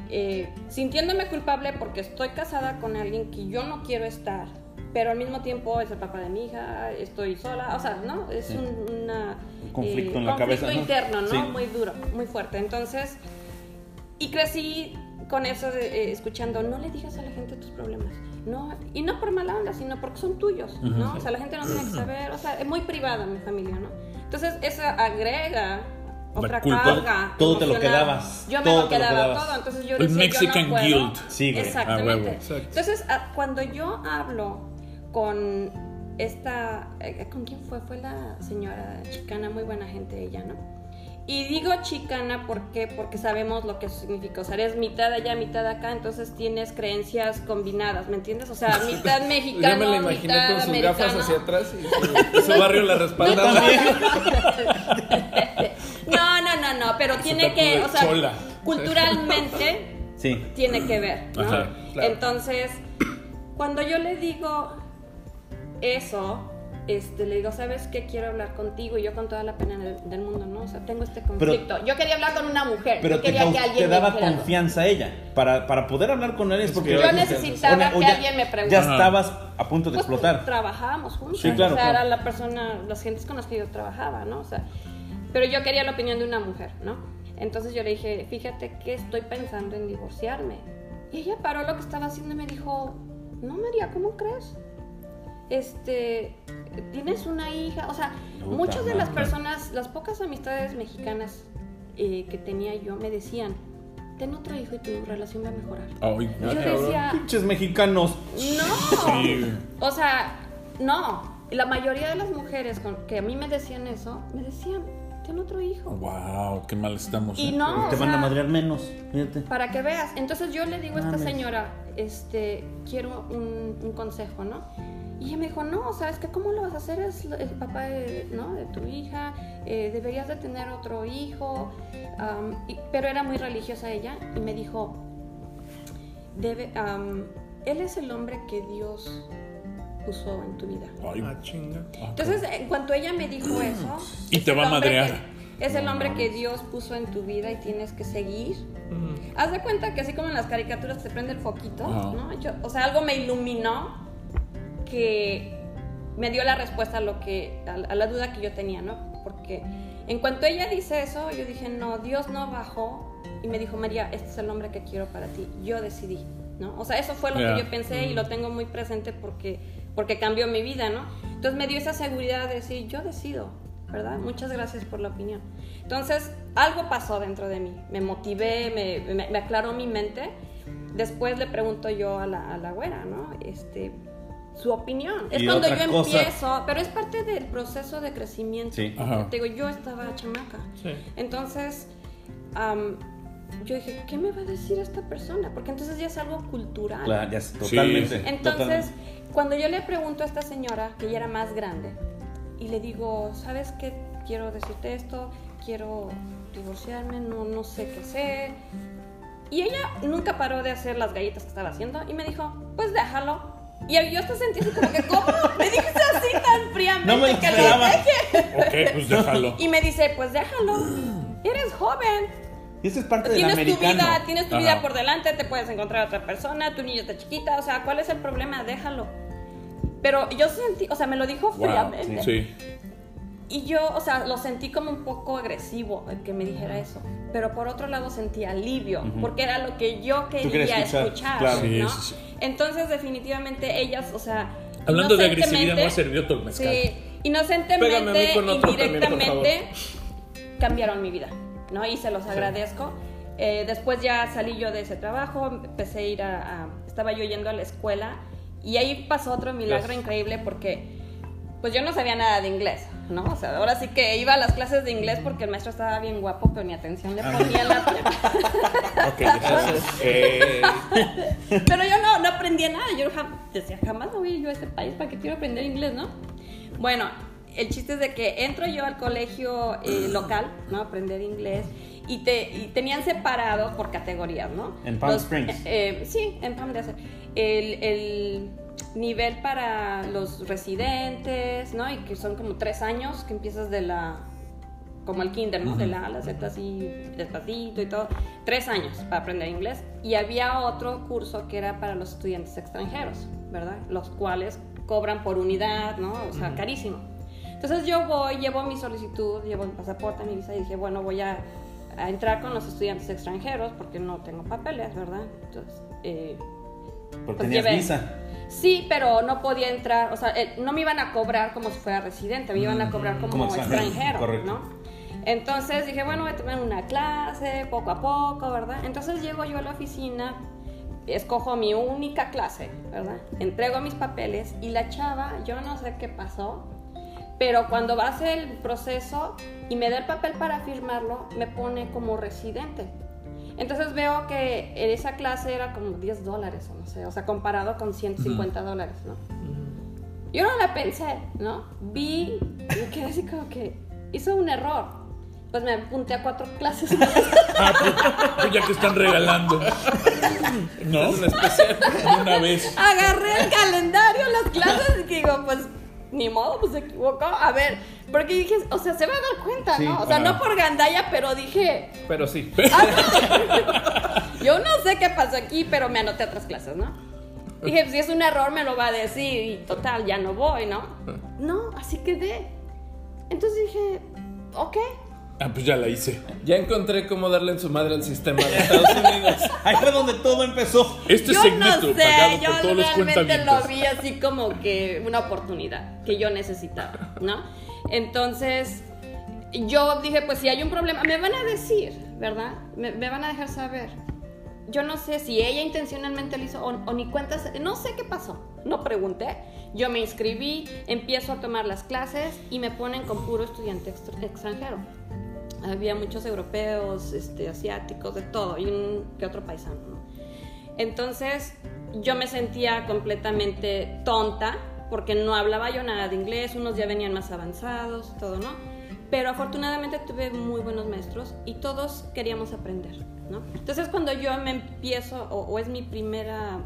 Speaker 4: eh, sintiéndome culpable porque estoy casada con alguien que yo no quiero estar, pero al mismo tiempo es el papá de mi hija, estoy sola, o sea, ¿no? Es
Speaker 2: Sí.
Speaker 4: un, una,
Speaker 2: Un conflicto en la
Speaker 4: conflicto interno, ¿no?
Speaker 2: Sí.
Speaker 4: Muy duro, muy fuerte. Entonces, y crecí con eso de, eh, escuchando, no le digas a la gente tus problemas. No, y no por mala onda, sino porque son tuyos, ¿no? O sea, la gente no tiene que saber, o sea, es muy privada mi familia, ¿no? Entonces, eso agrega otra
Speaker 1: La culpa.
Speaker 4: carga.
Speaker 2: Todo te lo quedabas,
Speaker 4: Yo me
Speaker 2: todo
Speaker 4: lo quedaba todo, entonces yo
Speaker 1: El
Speaker 4: decía,
Speaker 1: Mexican
Speaker 4: yo no
Speaker 1: guilt.
Speaker 2: Sí, güey,
Speaker 4: Exactamente.
Speaker 1: huevo.
Speaker 3: Exacto.
Speaker 4: Entonces, a- cuando yo hablo con esta, eh, ¿con quién fue? Fue la señora chicana, muy buena gente ella, ¿no? Y digo chicana ¿por qué? porque sabemos lo que significa. O sea, eres mitad allá, mitad acá, entonces tienes creencias combinadas, ¿me entiendes? O sea, mitad mexicano,
Speaker 3: Ya me la imaginé
Speaker 4: mitad
Speaker 3: con sus
Speaker 4: americano.
Speaker 3: gafas hacia atrás y su, su barrio la respalda.
Speaker 4: No, no, no, no, pero tiene que, o sea,
Speaker 1: chola.
Speaker 4: culturalmente
Speaker 2: Sí.
Speaker 4: tiene que ver, ¿no?
Speaker 1: Ajá,
Speaker 3: claro.
Speaker 4: Entonces, cuando yo le digo eso, este, le digo, ¿sabes qué? Quiero hablar contigo y yo con toda la pena del, del mundo, ¿no? O sea, tengo este conflicto. yo quería hablar con una mujer,
Speaker 2: Pero
Speaker 4: yo
Speaker 2: te,
Speaker 4: quería
Speaker 2: cau-
Speaker 4: que
Speaker 2: te
Speaker 4: alguien me
Speaker 2: daba
Speaker 4: dijera algo.
Speaker 2: confianza ella. Para, para poder hablar con él es porque...
Speaker 3: Yo
Speaker 4: necesitaba
Speaker 2: o
Speaker 4: que
Speaker 2: ya-
Speaker 4: alguien me preguntara.
Speaker 2: Ya estabas a punto de
Speaker 4: Pues,
Speaker 2: explotar.
Speaker 4: trabajábamos juntos.
Speaker 2: Sí, claro,
Speaker 4: O sea,
Speaker 2: claro.
Speaker 4: era la persona, las gentes con las que yo trabajaba, ¿no? O sea, pero yo quería la opinión de una mujer, ¿no? Entonces yo le dije, fíjate que estoy pensando en divorciarme. Y ella paró lo que estaba haciendo y me dijo, no, María, ¿cómo crees? Este, tienes una hija, o sea,
Speaker 2: Puta
Speaker 4: muchas de las personas, las pocas amistades mexicanas eh, que tenía yo me decían, ten otro hijo y tu relación va a mejorar.
Speaker 1: Ay,
Speaker 4: Y yo decía,
Speaker 2: Pinches mexicanos.
Speaker 4: no.
Speaker 1: sí.
Speaker 4: O sea, no. La mayoría de las mujeres con, que a mí me decían eso, me decían, ten otro hijo.
Speaker 1: Wow, qué mal estamos.
Speaker 4: Y
Speaker 1: ¿eh?
Speaker 4: no,
Speaker 2: te
Speaker 4: o
Speaker 2: van a madrear menos. Fíjate.
Speaker 4: para que veas. Entonces yo le digo a esta señora, este, quiero un, un consejo, ¿no? Y ella me dijo, no, ¿sabes qué? ¿Cómo lo vas a hacer? Es el papá de, ¿no? de tu hija, eh, deberías de tener otro hijo. Am, y- pero era muy religiosa ella y me dijo, debe, am, él es el hombre que Dios puso en tu vida.
Speaker 1: Ay,
Speaker 3: Ah, chinga.
Speaker 4: Entonces, en cuanto ella me dijo eso,
Speaker 1: Y
Speaker 4: es
Speaker 1: te
Speaker 4: el
Speaker 1: va a
Speaker 4: hombre
Speaker 1: madrear.
Speaker 4: que- es el hombre que Dios puso en tu vida y tienes que seguir. Haz de cuenta que así como en las caricaturas te prende el foquito. ¿no? Yo- o sea, algo me iluminó que me dio la respuesta a lo que a, la duda que yo tenía, ¿no? Porque en cuanto ella dice eso, yo dije, "No, Dios no bajó." Y me dijo, "María, este es el hombre que quiero para ti." Yo decidí, ¿no? O sea, eso fue lo que yo pensé y lo tengo muy presente porque porque cambió mi vida, ¿no? Entonces me dio esa seguridad de decir, "Yo decido." ¿Verdad? Muchas gracias por la opinión. Entonces, algo pasó dentro de mí. Me motivé, me, me- me aclaró mi mente. Después le pregunto yo a la, a la güera, ¿no? Este, su opinión. Es cuando yo
Speaker 2: cosa-
Speaker 4: empiezo, pero es parte del proceso de crecimiento.
Speaker 2: Sí.
Speaker 4: Te digo, yo estaba chamaca.
Speaker 3: Sí.
Speaker 4: Entonces, am, yo dije, ¿qué me va a decir esta persona? Porque entonces ya es algo cultural.
Speaker 2: Claro, ya es
Speaker 1: Sí.
Speaker 2: totalmente.
Speaker 4: Entonces,
Speaker 2: totalmente.
Speaker 4: cuando yo le pregunto a esta señora, que ya era más grande, y le digo, ¿sabes qué? Quiero decirte esto, quiero divorciarme, no, no sé qué hacer. Y ella nunca paró de hacer las galletas que estaba haciendo y me dijo, pues déjalo. Y yo hasta sentí así como que, ¿cómo? Me dijiste así tan fríamente
Speaker 2: No me lo
Speaker 4: que lo deje.
Speaker 1: Ok, pues déjalo.
Speaker 4: Y me dice, pues déjalo. Eres joven.
Speaker 2: Y eso es parte del
Speaker 4: Tienes tu vida, tienes tu
Speaker 1: Ajá.
Speaker 4: vida por delante, te puedes encontrar a otra persona, tu niña está chiquita, o sea, ¿cuál es el problema? Déjalo. Pero yo sentí, o sea, me lo dijo
Speaker 1: Wow,
Speaker 4: fríamente.
Speaker 1: sí.
Speaker 4: Y yo, o sea, lo sentí como un poco agresivo el que me dijera eso. Pero por otro lado sentí alivio,
Speaker 2: Ujú.
Speaker 4: porque era lo que yo quería
Speaker 2: escuchar,
Speaker 4: escuchar.
Speaker 2: claro.
Speaker 1: Sí,
Speaker 4: ¿no?
Speaker 1: sí, sí.
Speaker 4: Entonces, definitivamente, ellas, o sea.
Speaker 1: Hablando de agresividad, me va a servir otro mezcal.
Speaker 4: Sí, inocentemente, indirectamente, cambiaron mi vida, ¿no? Y se los agradezco. Eh, después ya salí yo de ese trabajo, empecé a ir a, a- Estaba yo yendo a la escuela y ahí pasó otro milagro
Speaker 3: Gracias.
Speaker 4: increíble porque pues yo no sabía nada de inglés, ¿no? O sea, ahora sí que iba a las clases de inglés porque el maestro estaba bien guapo, pero ni atención le ponía en la.
Speaker 1: Ok, sé.
Speaker 3: Eh,
Speaker 4: Pero yo no, no aprendía nada. Yo jam- decía, jamás voy a ir yo a este país para que quiero aprender inglés, ¿no? Bueno, el chiste es de que entro yo al colegio eh, local, ¿no? Aprender inglés. Y, te, y tenían separado por categorías, ¿no?
Speaker 2: En Palm Springs.
Speaker 4: eh, sí, en Palm Desert. El, el nivel para los residentes, ¿no? Y que son como tres años, que empiezas de la como el kinder, ¿no? De la A a la Z así despacito y todo. Tres años para aprender inglés. Y había otro curso que era para los estudiantes extranjeros, ¿verdad? Los cuales cobran por unidad, ¿no? O sea, carísimo. Entonces yo voy, llevo mi solicitud, llevo mi pasaporte, mi visa y dije, bueno, voy a, a entrar con los estudiantes extranjeros porque no tengo papeles, ¿verdad? Entonces, eh,
Speaker 2: Porque
Speaker 4: Pues
Speaker 2: tenías
Speaker 4: llevé-
Speaker 2: visa.
Speaker 4: Sí, pero no podía entrar, o sea, no me iban a cobrar como si fuera residente, me iban a cobrar como,
Speaker 2: Como extranjero,
Speaker 4: extranjero,
Speaker 2: correcto.
Speaker 4: ¿no? Entonces dije, bueno, voy a tomar una clase, poco a poco, ¿verdad? Entonces llego yo a la oficina, escojo mi única clase, ¿verdad? Entrego mis papeles y la chava, yo no sé qué pasó, pero cuando va a hacer el proceso y me da el papel para firmarlo, me pone como residente. Entonces veo que en esa clase era como 10 dólares o no sé, o sea, comparado con 150 dólares, ¿no? Yo no la pensé, ¿no? Vi y me quedé así como que hizo un error. Pues me apunté a cuatro clases.
Speaker 1: Ah, pues, pues ya que están regalando. ¿No?
Speaker 3: es un especial.
Speaker 1: Una vez.
Speaker 4: Agarré el calendario, las clases y digo, pues ni modo, pues se equivocó. A ver, porque dije, o sea, se va a dar cuenta,
Speaker 2: Sí,
Speaker 4: ¿no? O sea, no por gandalla, pero dije,
Speaker 3: Pero sí.
Speaker 4: Yo no sé qué pasó aquí, pero me anoté a otras clases, ¿no? Dije, pues, si es un error me lo va a decir y total, ya no voy, ¿no? No, así quedé. Entonces dije, ok.
Speaker 1: Ah, pues ya la hice.
Speaker 3: Ya encontré cómo darle en su madre al sistema de Estados Unidos.
Speaker 2: Ahí fue donde todo empezó.
Speaker 1: Este
Speaker 4: yo
Speaker 1: segmento
Speaker 4: no
Speaker 1: pagado
Speaker 4: sé,
Speaker 1: por
Speaker 4: yo
Speaker 1: todos los
Speaker 4: realmente lo vi así como que una oportunidad que yo necesitaba, ¿no? Entonces, yo dije, pues si hay un problema, me van a decir, ¿verdad? Me, me van a dejar saber. Yo no sé si ella intencionalmente lo hizo o, o ni cuentas, no sé qué pasó, no pregunté. Yo me inscribí, empiezo a tomar las clases y me ponen con puro estudiante extr- extranjero. Había muchos europeos, este, asiáticos, de todo, y un que otro paisano, ¿no? Entonces yo me sentía completamente tonta porque no hablaba yo nada de inglés, unos ya venían más avanzados, todo, ¿no? Pero afortunadamente tuve muy buenos maestros y todos queríamos aprender, ¿no? Entonces cuando yo me empiezo, o, o es mi primera,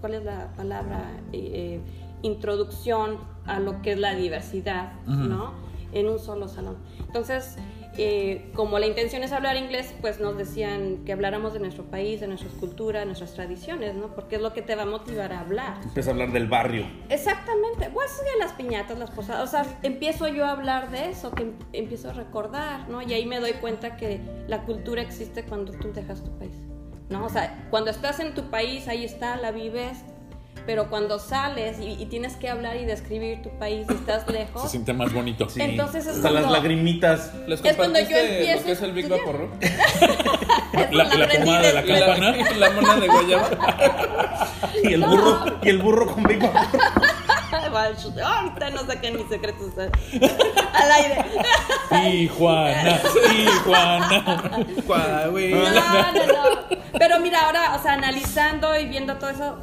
Speaker 4: ¿cuál es la palabra? Eh, eh, introducción a lo que es la diversidad, ¿no? En un solo salón. Entonces, eh, como la intención es hablar inglés, pues nos decían que habláramos de nuestro país, de nuestras culturas, de nuestras tradiciones, ¿no? Porque es lo que te va a motivar a hablar.
Speaker 2: Empieza a hablar del barrio.
Speaker 4: Exactamente, pues de las piñatas, las posadas, o sea, empiezo yo a hablar de eso, que em- empiezo a recordar, ¿no? Y ahí me doy cuenta que la cultura existe cuando tú dejas tu país, ¿no? O sea, cuando estás en tu país, ahí está, la vives, pero cuando sales y, y tienes que hablar y describir tu país y estás
Speaker 1: Se
Speaker 4: lejos,
Speaker 1: siente más bonito.
Speaker 2: Sí.
Speaker 4: Entonces es
Speaker 2: Hasta las lagrimitas.
Speaker 3: ¿Les
Speaker 4: Es cuando yo empiezo
Speaker 3: lo que es el Big. Vaporru?
Speaker 1: La- la pomada de la campana.
Speaker 3: La, la mona de guayaba.
Speaker 2: Y el burro, y el burro con Big Vaporru.
Speaker 4: Ahorita no saquen mis secretos al aire.
Speaker 1: Tijuana, Tijuana.
Speaker 4: No, no, no. Pero mira, ahora, o sea, analizando y viendo todo eso,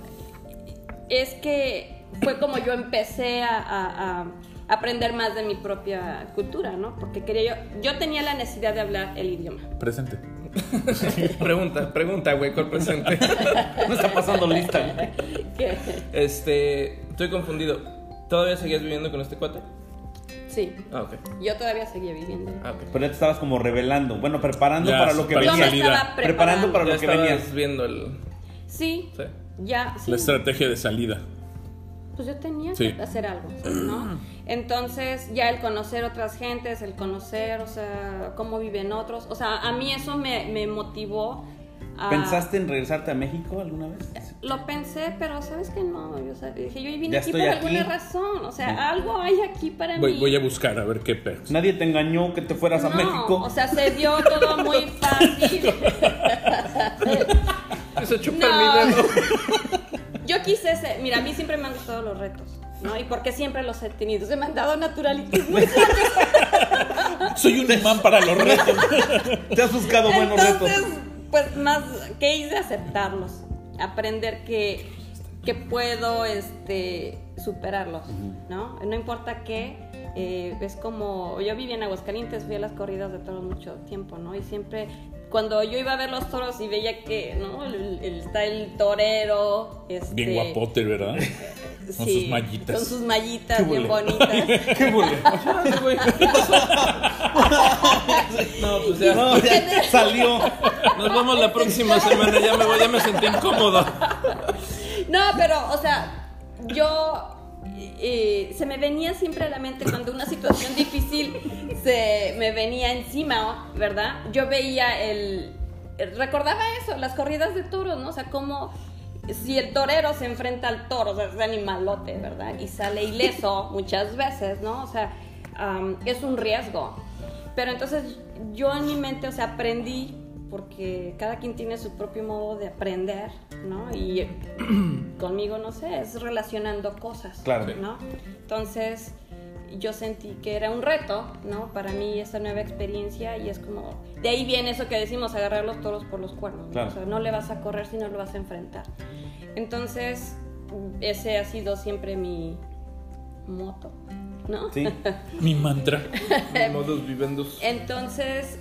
Speaker 4: es que fue como yo empecé a, a- a aprender más de mi propia cultura, ¿no? Porque quería yo, yo tenía la necesidad de hablar el idioma.
Speaker 1: Presente.
Speaker 3: Pregunta, pregunta, güey, ¿cuál presente?
Speaker 2: No está pasando lista. güey.
Speaker 4: Que-
Speaker 3: Este, estoy confundido. ¿Todavía seguías viviendo con este cuate?
Speaker 4: sí,
Speaker 3: Ah, ok.
Speaker 4: yo todavía seguía viviendo.
Speaker 3: Ah, ok.
Speaker 2: Pero ya te estabas como revelando. Bueno, preparando
Speaker 1: Ya,
Speaker 2: para lo que
Speaker 1: para
Speaker 4: Yo
Speaker 1: la
Speaker 4: me
Speaker 2: venía.
Speaker 1: salida.
Speaker 4: estaba
Speaker 2: Preparando
Speaker 4: preparando.
Speaker 2: para
Speaker 3: Ya
Speaker 2: lo que venías.
Speaker 3: viendo el...
Speaker 4: Sí,
Speaker 3: Sí.
Speaker 4: Ya, sí.
Speaker 1: La estrategia de salida.
Speaker 4: pues yo tenía
Speaker 1: Sí.
Speaker 4: que hacer algo, ¿no? Entonces, ya el conocer otras gentes, el conocer, o sea, cómo viven otros, o sea, a mí eso me, me motivó a...
Speaker 2: ¿Pensaste en regresarte a México alguna vez?
Speaker 4: Lo pensé, pero sabes que no, yo o sea, dije, yo vine
Speaker 2: Ya
Speaker 4: aquí por
Speaker 2: aquí.
Speaker 4: alguna razón, o sea, algo hay aquí para
Speaker 1: Voy,
Speaker 4: mí.
Speaker 1: voy a buscar a ver qué pex.
Speaker 2: Nadie te engañó que te fueras a México.
Speaker 4: O sea, se dio todo muy fácil.
Speaker 3: Eso chupa
Speaker 4: No.
Speaker 3: mi dedo.
Speaker 4: Yo quise ser, mira, a mí siempre me han gustado los retos, ¿no? Y porque siempre los he tenido. Se me han dado naturalitos muy
Speaker 1: Soy un imán para los retos.
Speaker 2: Te has buscado buenos
Speaker 4: Entonces,
Speaker 2: retos.
Speaker 4: pues más, ¿qué hice? Aceptarlos. Aprender que, que puedo este, superarlos, ¿no? No importa qué. eh, es como, yo viví en Aguascalientes, fui a las corridas de toros mucho tiempo, ¿no? Y siempre, cuando yo iba a ver los toros y veía que, ¿no? El, el- está el torero, este,
Speaker 1: Bien guapote, ¿verdad? Con
Speaker 4: sí,
Speaker 1: sus mallitas.
Speaker 4: Con sus mallitas
Speaker 2: Qué
Speaker 4: bien bonitas.
Speaker 2: ¿Qué bule?
Speaker 3: No, pues ya.
Speaker 2: No, ya salió.
Speaker 3: Nos vemos la próxima semana. Ya me voy, ya me sentí incómodo.
Speaker 4: No, pero, o sea, yo eh, se me venía siempre a la mente cuando una situación difícil se me venía encima, ¿verdad? Yo veía el, recordaba eso, las corridas de toros, ¿no? O sea, como si el torero se enfrenta al toro, o sea, es animalote, ¿verdad? Y sale ileso muchas veces, ¿no? O sea, es un riesgo. Pero entonces yo en mi mente, o sea, aprendí, porque cada quien tiene su propio modo de aprender, ¿no? Y conmigo, no sé, es relacionando cosas,
Speaker 2: Claro.
Speaker 4: ¿no? Entonces yo sentí que era un reto, ¿no? Para mí esta nueva experiencia y es como, de ahí viene eso que decimos, agarrar los toros por los cuernos, ¿no?
Speaker 2: Claro.
Speaker 4: O sea, no le vas a correr si no lo vas a enfrentar. Entonces, ese ha sido siempre mi moto, ¿no?
Speaker 2: Sí.
Speaker 1: Mi mantra.
Speaker 3: Modus vivendus.
Speaker 4: Entonces,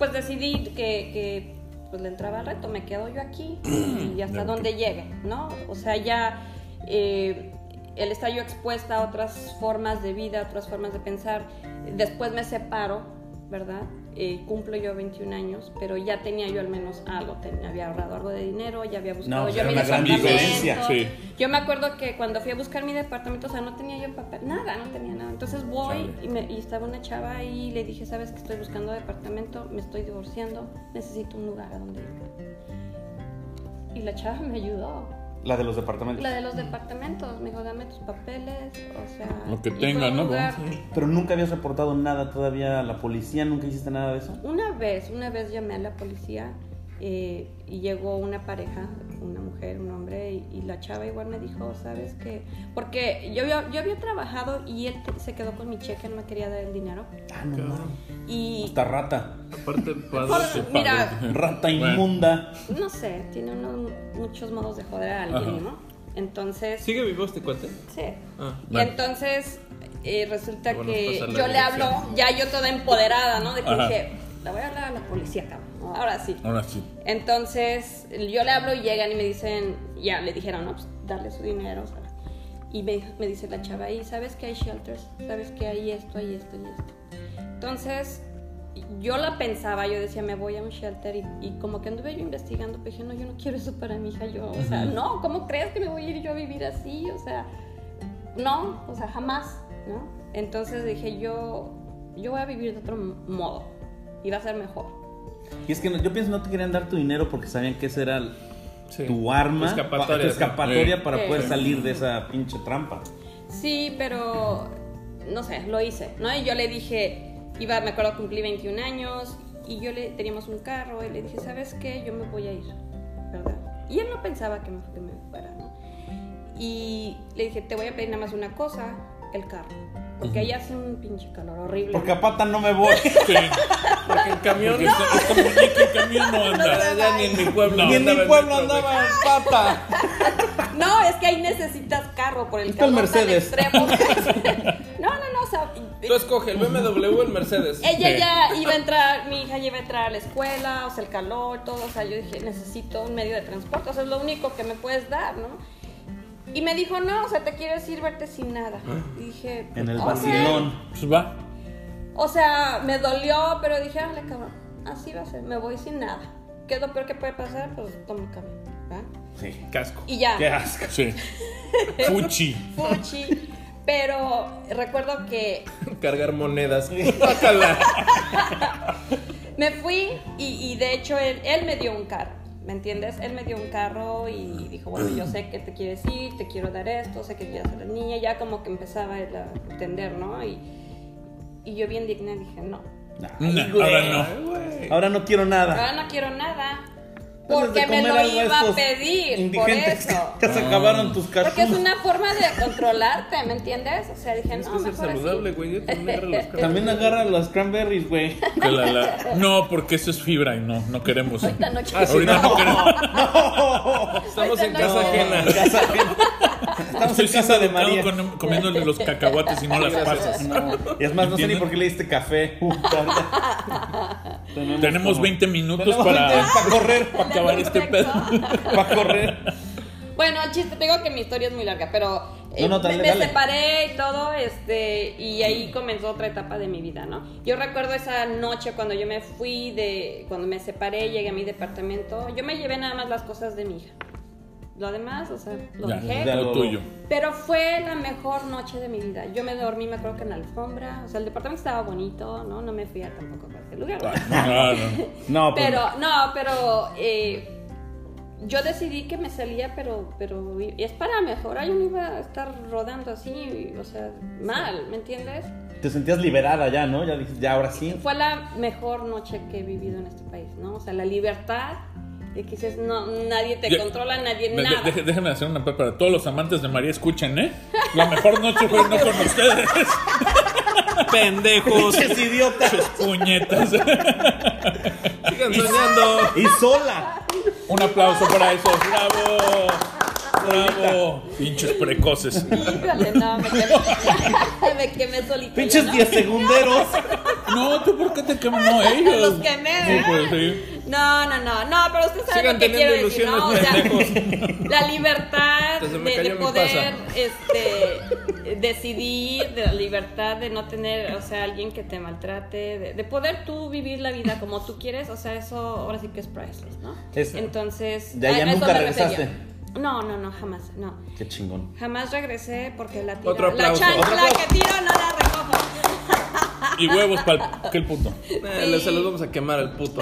Speaker 4: pues decidí que, que, pues le entraba al reto, me quedo yo aquí y hasta donde llegue, ¿no? O sea, ya eh, el estar yo expuesta a otras formas de vida, otras formas de pensar. Después me separo, ¿verdad? Eh, cumplo yo 21 años, pero ya tenía yo al menos algo, ten- había ahorrado algo de dinero, ya había buscado
Speaker 2: pues
Speaker 4: yo mi departamento.
Speaker 1: sí.
Speaker 4: Yo me acuerdo que cuando fui a buscar mi departamento, o sea, no tenía yo papel, nada, no tenía nada. Entonces voy y, me- y estaba una chava ahí y le dije, ¿sabes que estoy buscando departamento? Me estoy divorciando, necesito un lugar a donde ir. Y la chava me ayudó.
Speaker 2: La de los departamentos.
Speaker 4: La de los departamentos, me dijo, dame tus papeles, o sea...
Speaker 1: Lo que tenga, ¿no?
Speaker 4: lugar-
Speaker 2: Pero nunca habías reportado nada todavía a la policía, nunca hiciste nada de eso.
Speaker 4: Una vez, una vez llamé a la policía eh, y llegó una pareja, una mujer, un hombre, y, y la chava igual me dijo, ¿sabes qué? Porque yo, yo, yo había trabajado y él te- se quedó con mi cheque, no me quería dar el dinero.
Speaker 2: Ah, no.
Speaker 4: Y,
Speaker 2: Esta rata.
Speaker 3: Aparte,
Speaker 4: por-
Speaker 3: padre.
Speaker 4: mira,
Speaker 2: Rata
Speaker 1: Bueno.
Speaker 2: inmunda.
Speaker 4: no sé, tiene uno, muchos modos de joder a alguien,
Speaker 1: Ajá.
Speaker 4: ¿no? Entonces,
Speaker 3: ¿Sigue vivo este cuate?
Speaker 4: sí.
Speaker 3: Ah.
Speaker 4: Y
Speaker 1: Bueno.
Speaker 4: entonces eh, resulta
Speaker 3: Bueno,
Speaker 4: que
Speaker 3: la
Speaker 4: yo le hablo, ya yo toda empoderada, ¿no? De que
Speaker 1: Ajá.
Speaker 4: dije, la voy a hablar a la policía, cabrón. Ahora sí.
Speaker 1: Ahora sí.
Speaker 4: Entonces yo le hablo y llegan y me dicen, ya le dijeron, no, pues darle su dinero. o sea. Y me, me dice la chava, y sabes que hay shelters, sabes que hay esto, hay esto y esto. Entonces yo la pensaba, yo decía, me voy a un shelter y, y como que anduve yo investigando, pero dije, no, yo no quiero eso para mi hija, yo, o sea, no, ¿cómo crees que me voy a ir yo a vivir así? O sea, no, o sea, jamás, ¿no? Entonces dije, yo, yo voy a vivir de otro modo y va a ser mejor.
Speaker 2: Y es que no- yo pienso no te querían dar tu dinero porque sabían que esa era el-
Speaker 3: Sí.
Speaker 2: tu arma,
Speaker 3: Tu escapatoria,
Speaker 2: pa- tu escapatoria
Speaker 1: Sí.
Speaker 2: para
Speaker 4: Sí.
Speaker 2: poder salir de esa pinche trampa.
Speaker 4: Sí, pero no sé, lo hice, ¿no? Y yo le dije, iba, me acuerdo, cumplí 21 años y yo le teníamos un carro y le dije, ¿sabes qué? Yo me voy a ir, ¿verdad? Y él no pensaba que me, que me fuera, ¿no? Y le dije, te voy a pedir nada más una cosa, el carro. Porque ahí hace un pinche calor horrible.
Speaker 2: Porque a pata no me voy.
Speaker 1: Sí.
Speaker 3: Porque en camión.
Speaker 1: Porque esta, esta muñeca en camión no anda.
Speaker 3: Ya ni en mi pueblo.
Speaker 2: Ni en mi
Speaker 3: andaba
Speaker 2: pueblo andaba en pata.
Speaker 4: No, es que ahí necesitas carro por el calor tan
Speaker 2: Mercedes.
Speaker 4: extremo. no, no, no, o sea,
Speaker 3: Tú escoge el BMW o el Mercedes.
Speaker 4: Ella ya iba a entrar, mi hija ya iba a entrar a la escuela, o sea, el calor, todo, o sea, yo dije, necesito un medio de transporte, o sea, es lo único que me puedes dar, ¿no? Y me dijo, no, o sea, te quieres ir verte sin nada. Y dije,
Speaker 2: En el vacilón.
Speaker 1: Pues va.
Speaker 4: O sea, me dolió, pero dije, ándale, cabrón, así va a ser, me voy sin nada. ¿Qué es lo peor que puede pasar? Pues tomo el camión, ¿verdad?
Speaker 2: Sí.
Speaker 3: Casco.
Speaker 4: y ya.
Speaker 2: Qué asco.
Speaker 1: Sí. Fuchi.
Speaker 4: Fuchi. Pero recuerdo que
Speaker 3: Cargar monedas. Bácala.
Speaker 4: me fui y, y de hecho él, él me dio un carro, ¿me entiendes? Él me dio un carro y dijo, bueno, yo sé que te quieres ir, te quiero dar esto, sé que quieres ser la niña, ya como que empezaba él a entender, ¿no? Y, y yo bien digna dije, no,
Speaker 1: No, ahora no.
Speaker 3: Ay.
Speaker 2: Ahora no quiero nada.
Speaker 4: ahora no quiero nada. Porque me lo iba a pedir, por eso.
Speaker 2: Que se acabaron tus cachos.
Speaker 4: Porque es una forma de controlarte, ¿me entiendes? O sea, dije,
Speaker 3: Tienes
Speaker 4: no,
Speaker 3: que ser
Speaker 4: mejor
Speaker 3: saludable, güey. Yo también agarro los carros.
Speaker 2: También agarra las cranberries, güey.
Speaker 1: Que la- la- No, porque eso es fibra y no, no queremos.
Speaker 4: Ahorita no quiero.
Speaker 3: Ah, sí,
Speaker 1: Ahorita no queremos.
Speaker 3: Estamos en casa
Speaker 4: no.
Speaker 3: ajena.
Speaker 2: Casa ajena. Estamos
Speaker 1: Estoy
Speaker 2: en casa de María.
Speaker 1: con- comiéndole los cacahuates y no las pasas.
Speaker 2: No. Y es más, no sé ni por qué le diste café.
Speaker 1: Tenemos
Speaker 2: como-
Speaker 1: 20 minutos
Speaker 2: Tenemos
Speaker 1: para,
Speaker 2: 20 para correr.
Speaker 1: para acabar este pedo.
Speaker 2: Para correr.
Speaker 4: Bueno, chiste, te digo que mi historia es muy larga, pero eh,
Speaker 2: No, no, dale,
Speaker 4: me, me
Speaker 2: dale.
Speaker 4: separé y todo, este, y ahí comenzó otra etapa de mi vida, ¿no? Yo recuerdo esa noche cuando yo me fui de, cuando me separé, llegué a mi departamento, yo me llevé nada más las cosas de mi hija. Lo demás, o sea, lo
Speaker 1: Ya,
Speaker 4: dejé.
Speaker 2: ya.
Speaker 1: lo tuyo.
Speaker 4: Pero fue la mejor noche de mi vida. Yo me dormí, me acuerdo que en la alfombra. O sea, el departamento estaba bonito, ¿no? No me fui a tampoco a cualquier lugar.
Speaker 1: Ah, no.
Speaker 2: No, pues,
Speaker 4: Pero, no, pero eh, yo decidí que me salía, pero, pero y es para mejorar. Yo no iba a estar rodando así, o sea, mal, ¿me entiendes?
Speaker 2: te sentías liberada ya, ¿no? Ya ya ahora sí.
Speaker 4: Fue la mejor noche que he vivido en este país, ¿no? O sea, la libertad de que dices, no, nadie te
Speaker 1: Ya-
Speaker 4: controla, nadie,
Speaker 1: Me- de-
Speaker 4: nada.
Speaker 1: deje- déjenme hacer una para todos los amantes de María, escuchen, ¿eh? La mejor noche fue no con ustedes.
Speaker 3: Pendejos.
Speaker 2: Idiotas.
Speaker 1: Puñetas.
Speaker 3: Sigan soñando.
Speaker 2: Y sola.
Speaker 1: Un aplauso para esos. ¡Bravo! ¡Bravo! Pinches precoces.
Speaker 4: Híjole, no, me quemé, me quemé solita.
Speaker 2: Pinches
Speaker 4: ¿no?
Speaker 2: 10 segunderos.
Speaker 1: No, ¿tú por qué te quemas? No, ellos.
Speaker 4: Los quemé,
Speaker 1: pues, sí.
Speaker 4: No, no, no, no, pero usted sabe
Speaker 3: Sigan
Speaker 4: lo que quiero decir, ¿no? O sea, la libertad de, poder este, decidir, de la libertad de no tener, o sea, alguien que te maltrate, de, de poder tú vivir la vida como tú quieres, o sea, eso ahora sí que es priceless, ¿no?
Speaker 2: Es-
Speaker 4: Entonces,
Speaker 2: ¿De allá
Speaker 4: a- a eso
Speaker 2: nunca
Speaker 4: me
Speaker 2: regresaste?
Speaker 4: No, no, no, jamás, no.
Speaker 2: Qué chingón.
Speaker 4: Jamás regresé porque la tira,
Speaker 3: Otro
Speaker 4: la
Speaker 3: aplauso,
Speaker 4: chancla
Speaker 3: otro aplauso.
Speaker 4: que tiro no la recojo.
Speaker 1: Y huevos para el punto.
Speaker 3: Eh, se los vamos a quemar al puto.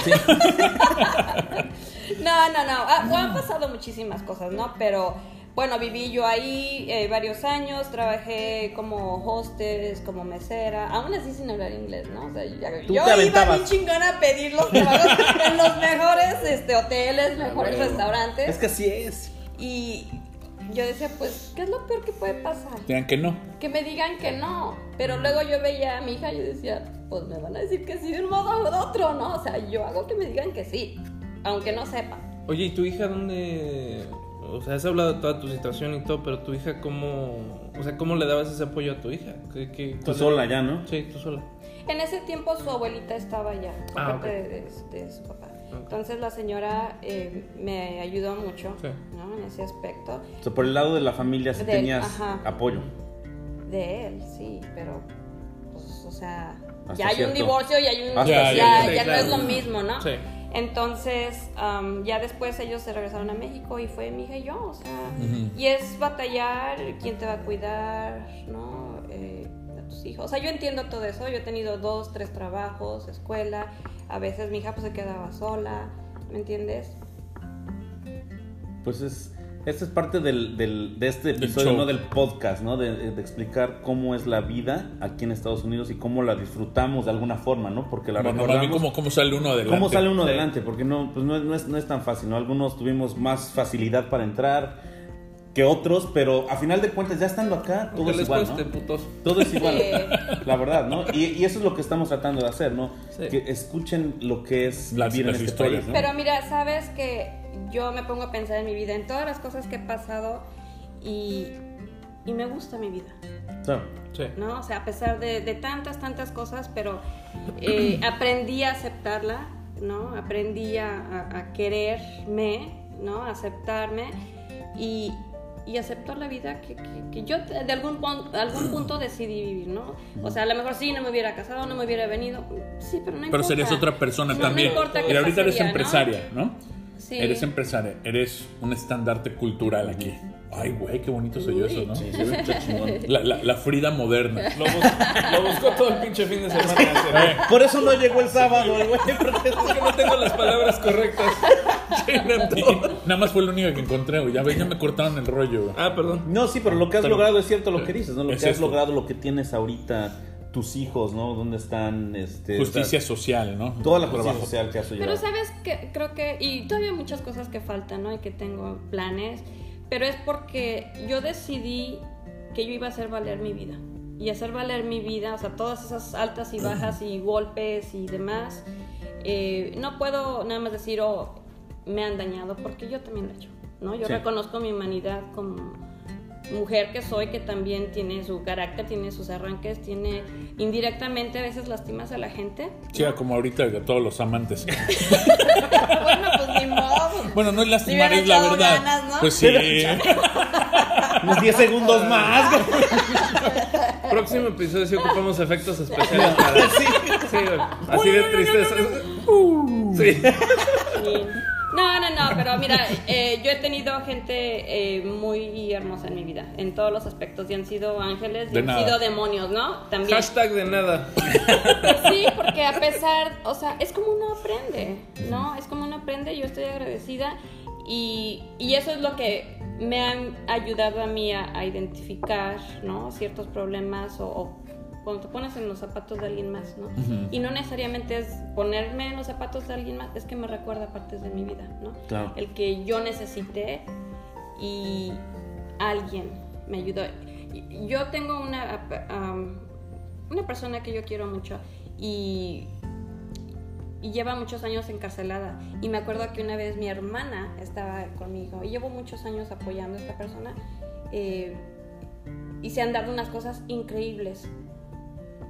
Speaker 4: No, no, no. Ah, han pasado muchísimas cosas, ¿no? Pero bueno, viví yo ahí eh, varios años, trabajé como hostess, como mesera, aún así sin hablar inglés, ¿no? O sea, ya-
Speaker 2: Tú
Speaker 4: yo
Speaker 2: te
Speaker 4: iba
Speaker 2: aventabas.
Speaker 4: bien chingona a pedir los trabajos en los mejores este, hoteles, mejores restaurantes.
Speaker 2: Es que así es.
Speaker 4: Y yo decía, pues, ¿qué es lo peor que puede pasar?
Speaker 1: Digan que no.
Speaker 4: Que me digan que no. Pero luego yo veía a mi hija y yo decía, pues me van a decir que sí de un modo o de otro, ¿no? O sea, yo hago que me digan que sí, aunque no sepan.
Speaker 3: Oye, ¿y tu hija dónde...? O sea, has hablado de toda tu situación y todo, pero tu hija, ¿cómo...? O sea, ¿cómo le dabas ese apoyo a tu hija? ¿Qué, qué,
Speaker 2: Tú sola
Speaker 3: era?
Speaker 2: ya, ¿no?
Speaker 3: Sí, tú sola.
Speaker 4: En ese tiempo su abuelita estaba allá, por
Speaker 3: Ah,
Speaker 4: parte de, de- de su papá. Entonces la señora eh, me ayudó mucho
Speaker 3: Sí.
Speaker 4: ¿no? en ese aspecto.
Speaker 2: O sea, por el lado de la familia sí
Speaker 4: De-
Speaker 2: tenías
Speaker 4: ajá.
Speaker 2: apoyo.
Speaker 4: De él, sí, pero, pues, o sea,
Speaker 2: Hasta
Speaker 4: ya hay
Speaker 2: cierto.
Speaker 4: un divorcio y hay un...
Speaker 2: Hasta
Speaker 4: ya, ya no es lo mismo, ¿no?
Speaker 3: Sí.
Speaker 4: Entonces, am, ya después ellos se regresaron a México y fue mi hija y yo, o sea, y es batallar, quién te va a cuidar, ¿no? Eh, a tus hijos. O sea, yo entiendo todo eso, yo he tenido dos, tres trabajos, escuela, a veces mi hija pues se quedaba sola, ¿me entiendes?
Speaker 2: Pues es. Esta es parte del, del- de este episodio. ¿no? Del podcast, ¿no? De, de explicar cómo es la vida aquí en Estados Unidos y cómo la disfrutamos de alguna forma, ¿no? Porque la
Speaker 1: Bueno,
Speaker 2: recordamos.
Speaker 1: cómo, cómo sale uno adelante.
Speaker 2: ¿Cómo sale uno
Speaker 3: Sí.
Speaker 2: adelante? Porque no, pues no, es- no es, no es tan fácil, ¿no? Algunos tuvimos más facilidad para entrar que otros, pero a final de cuentas, ya estando acá, todo
Speaker 3: Aunque
Speaker 2: es igual,
Speaker 3: cueste,
Speaker 2: ¿no?
Speaker 3: putos.
Speaker 2: Todo es igual, la verdad, ¿no? Y, y eso es lo que estamos tratando de hacer, ¿no?
Speaker 3: Sí.
Speaker 2: Que escuchen lo que es
Speaker 1: Las-
Speaker 2: vivir en
Speaker 1: las
Speaker 2: este
Speaker 1: historias,
Speaker 2: país.
Speaker 1: ¿no?
Speaker 4: Pero mira, sabes que yo me pongo a pensar en mi vida, en todas las cosas que he pasado y, y me gusta mi vida.
Speaker 2: Claro.
Speaker 3: Sí.
Speaker 4: ¿no? O sea, a pesar de, de tantas, tantas cosas, pero eh, aprendí a aceptarla, ¿no? Aprendí a, a- a quererme, ¿no? A aceptarme y, y aceptar la vida que, que- que yo de algún, algún punto decidí vivir, ¿no? O sea, a lo mejor sí, no me hubiera casado, no me hubiera venido, sí, pero no importa.
Speaker 1: Pero serías otra persona
Speaker 4: No, no
Speaker 1: también.
Speaker 4: importa
Speaker 1: y ahorita eres
Speaker 4: pasaría, ¿no?
Speaker 1: empresaria, ¿no?
Speaker 4: Sí.
Speaker 1: Eres empresaria, eres un estandarte cultural aquí. Ay, güey, qué bonito soy yo eso, ¿no?
Speaker 2: Sí, se ve mucho chingón.
Speaker 1: La, la, la Frida moderna.
Speaker 3: Lo, bus- lo buscó todo el pinche fin de semana.
Speaker 2: Por eso no llegó el sábado, güey. porque-
Speaker 3: Es que no tengo las palabras correctas.
Speaker 1: Nada más fue lo único que encontré, güey. Ya ya me cortaron el rollo, güey.
Speaker 3: Ah, perdón.
Speaker 2: No, sí, pero lo que has
Speaker 1: Pero-
Speaker 2: logrado es cierto lo que dices, ¿no? Lo
Speaker 1: Es
Speaker 2: que has
Speaker 1: esto.
Speaker 2: logrado, lo que tienes ahorita, tus hijos, ¿no? ¿Dónde están? Este,
Speaker 1: Justicia
Speaker 2: o sea,
Speaker 1: social, ¿no?
Speaker 2: toda la justicia
Speaker 1: Trabajo.
Speaker 2: social que has
Speaker 4: Pero
Speaker 2: ayudado.
Speaker 4: sabes que creo que, y todavía hay muchas cosas que faltan, ¿no? Y que tengo planes, pero es porque yo decidí que yo iba a hacer valer mi vida. Y hacer valer mi vida, o sea, todas esas altas y bajas y golpes y demás, eh, no puedo nada más decir, oh, me han dañado, porque yo también lo he hecho, ¿no? Yo
Speaker 2: Sí.
Speaker 4: reconozco mi humanidad como mujer que soy, que también tiene su carácter, tiene sus arranques, tiene indirectamente a veces lastimas a la gente.
Speaker 1: Sí, como ahorita de todos los amantes.
Speaker 4: bueno, pues ni modo.
Speaker 1: Bueno, no es lastimar,
Speaker 4: hubieran
Speaker 1: es la verdad.
Speaker 4: ganas, ¿no?
Speaker 1: Pues sí.
Speaker 2: Unos 10 segundos más.
Speaker 3: Próximo episodio sí ocupamos efectos especiales para. Sí, güey. Así de tristeza. Sí.
Speaker 4: No, no, no, pero mira, eh, yo he tenido gente eh, muy hermosa en mi vida, en todos los aspectos, y han sido ángeles, y han
Speaker 1: nada.
Speaker 4: sido demonios, ¿no? También.
Speaker 3: Hashtag de nada.
Speaker 4: Sí, porque a pesar, o sea, es como uno aprende, ¿no? Es como uno aprende, yo estoy agradecida y, y eso es lo que me han ayudado a mí a, a identificar, ¿no? Ciertos problemas o, o cuando te pones en los zapatos de alguien más, ¿no? Y no necesariamente es ponerme en los zapatos de alguien más, es que me recuerda partes de mi vida, ¿no?
Speaker 2: Claro.
Speaker 4: El que yo necesité y alguien me ayudó. Yo tengo una, um, una persona que yo quiero mucho y, y lleva muchos años encarcelada. Y me acuerdo que una vez mi hermana estaba conmigo y llevo muchos años apoyando a esta persona eh, y se han dado unas cosas increíbles.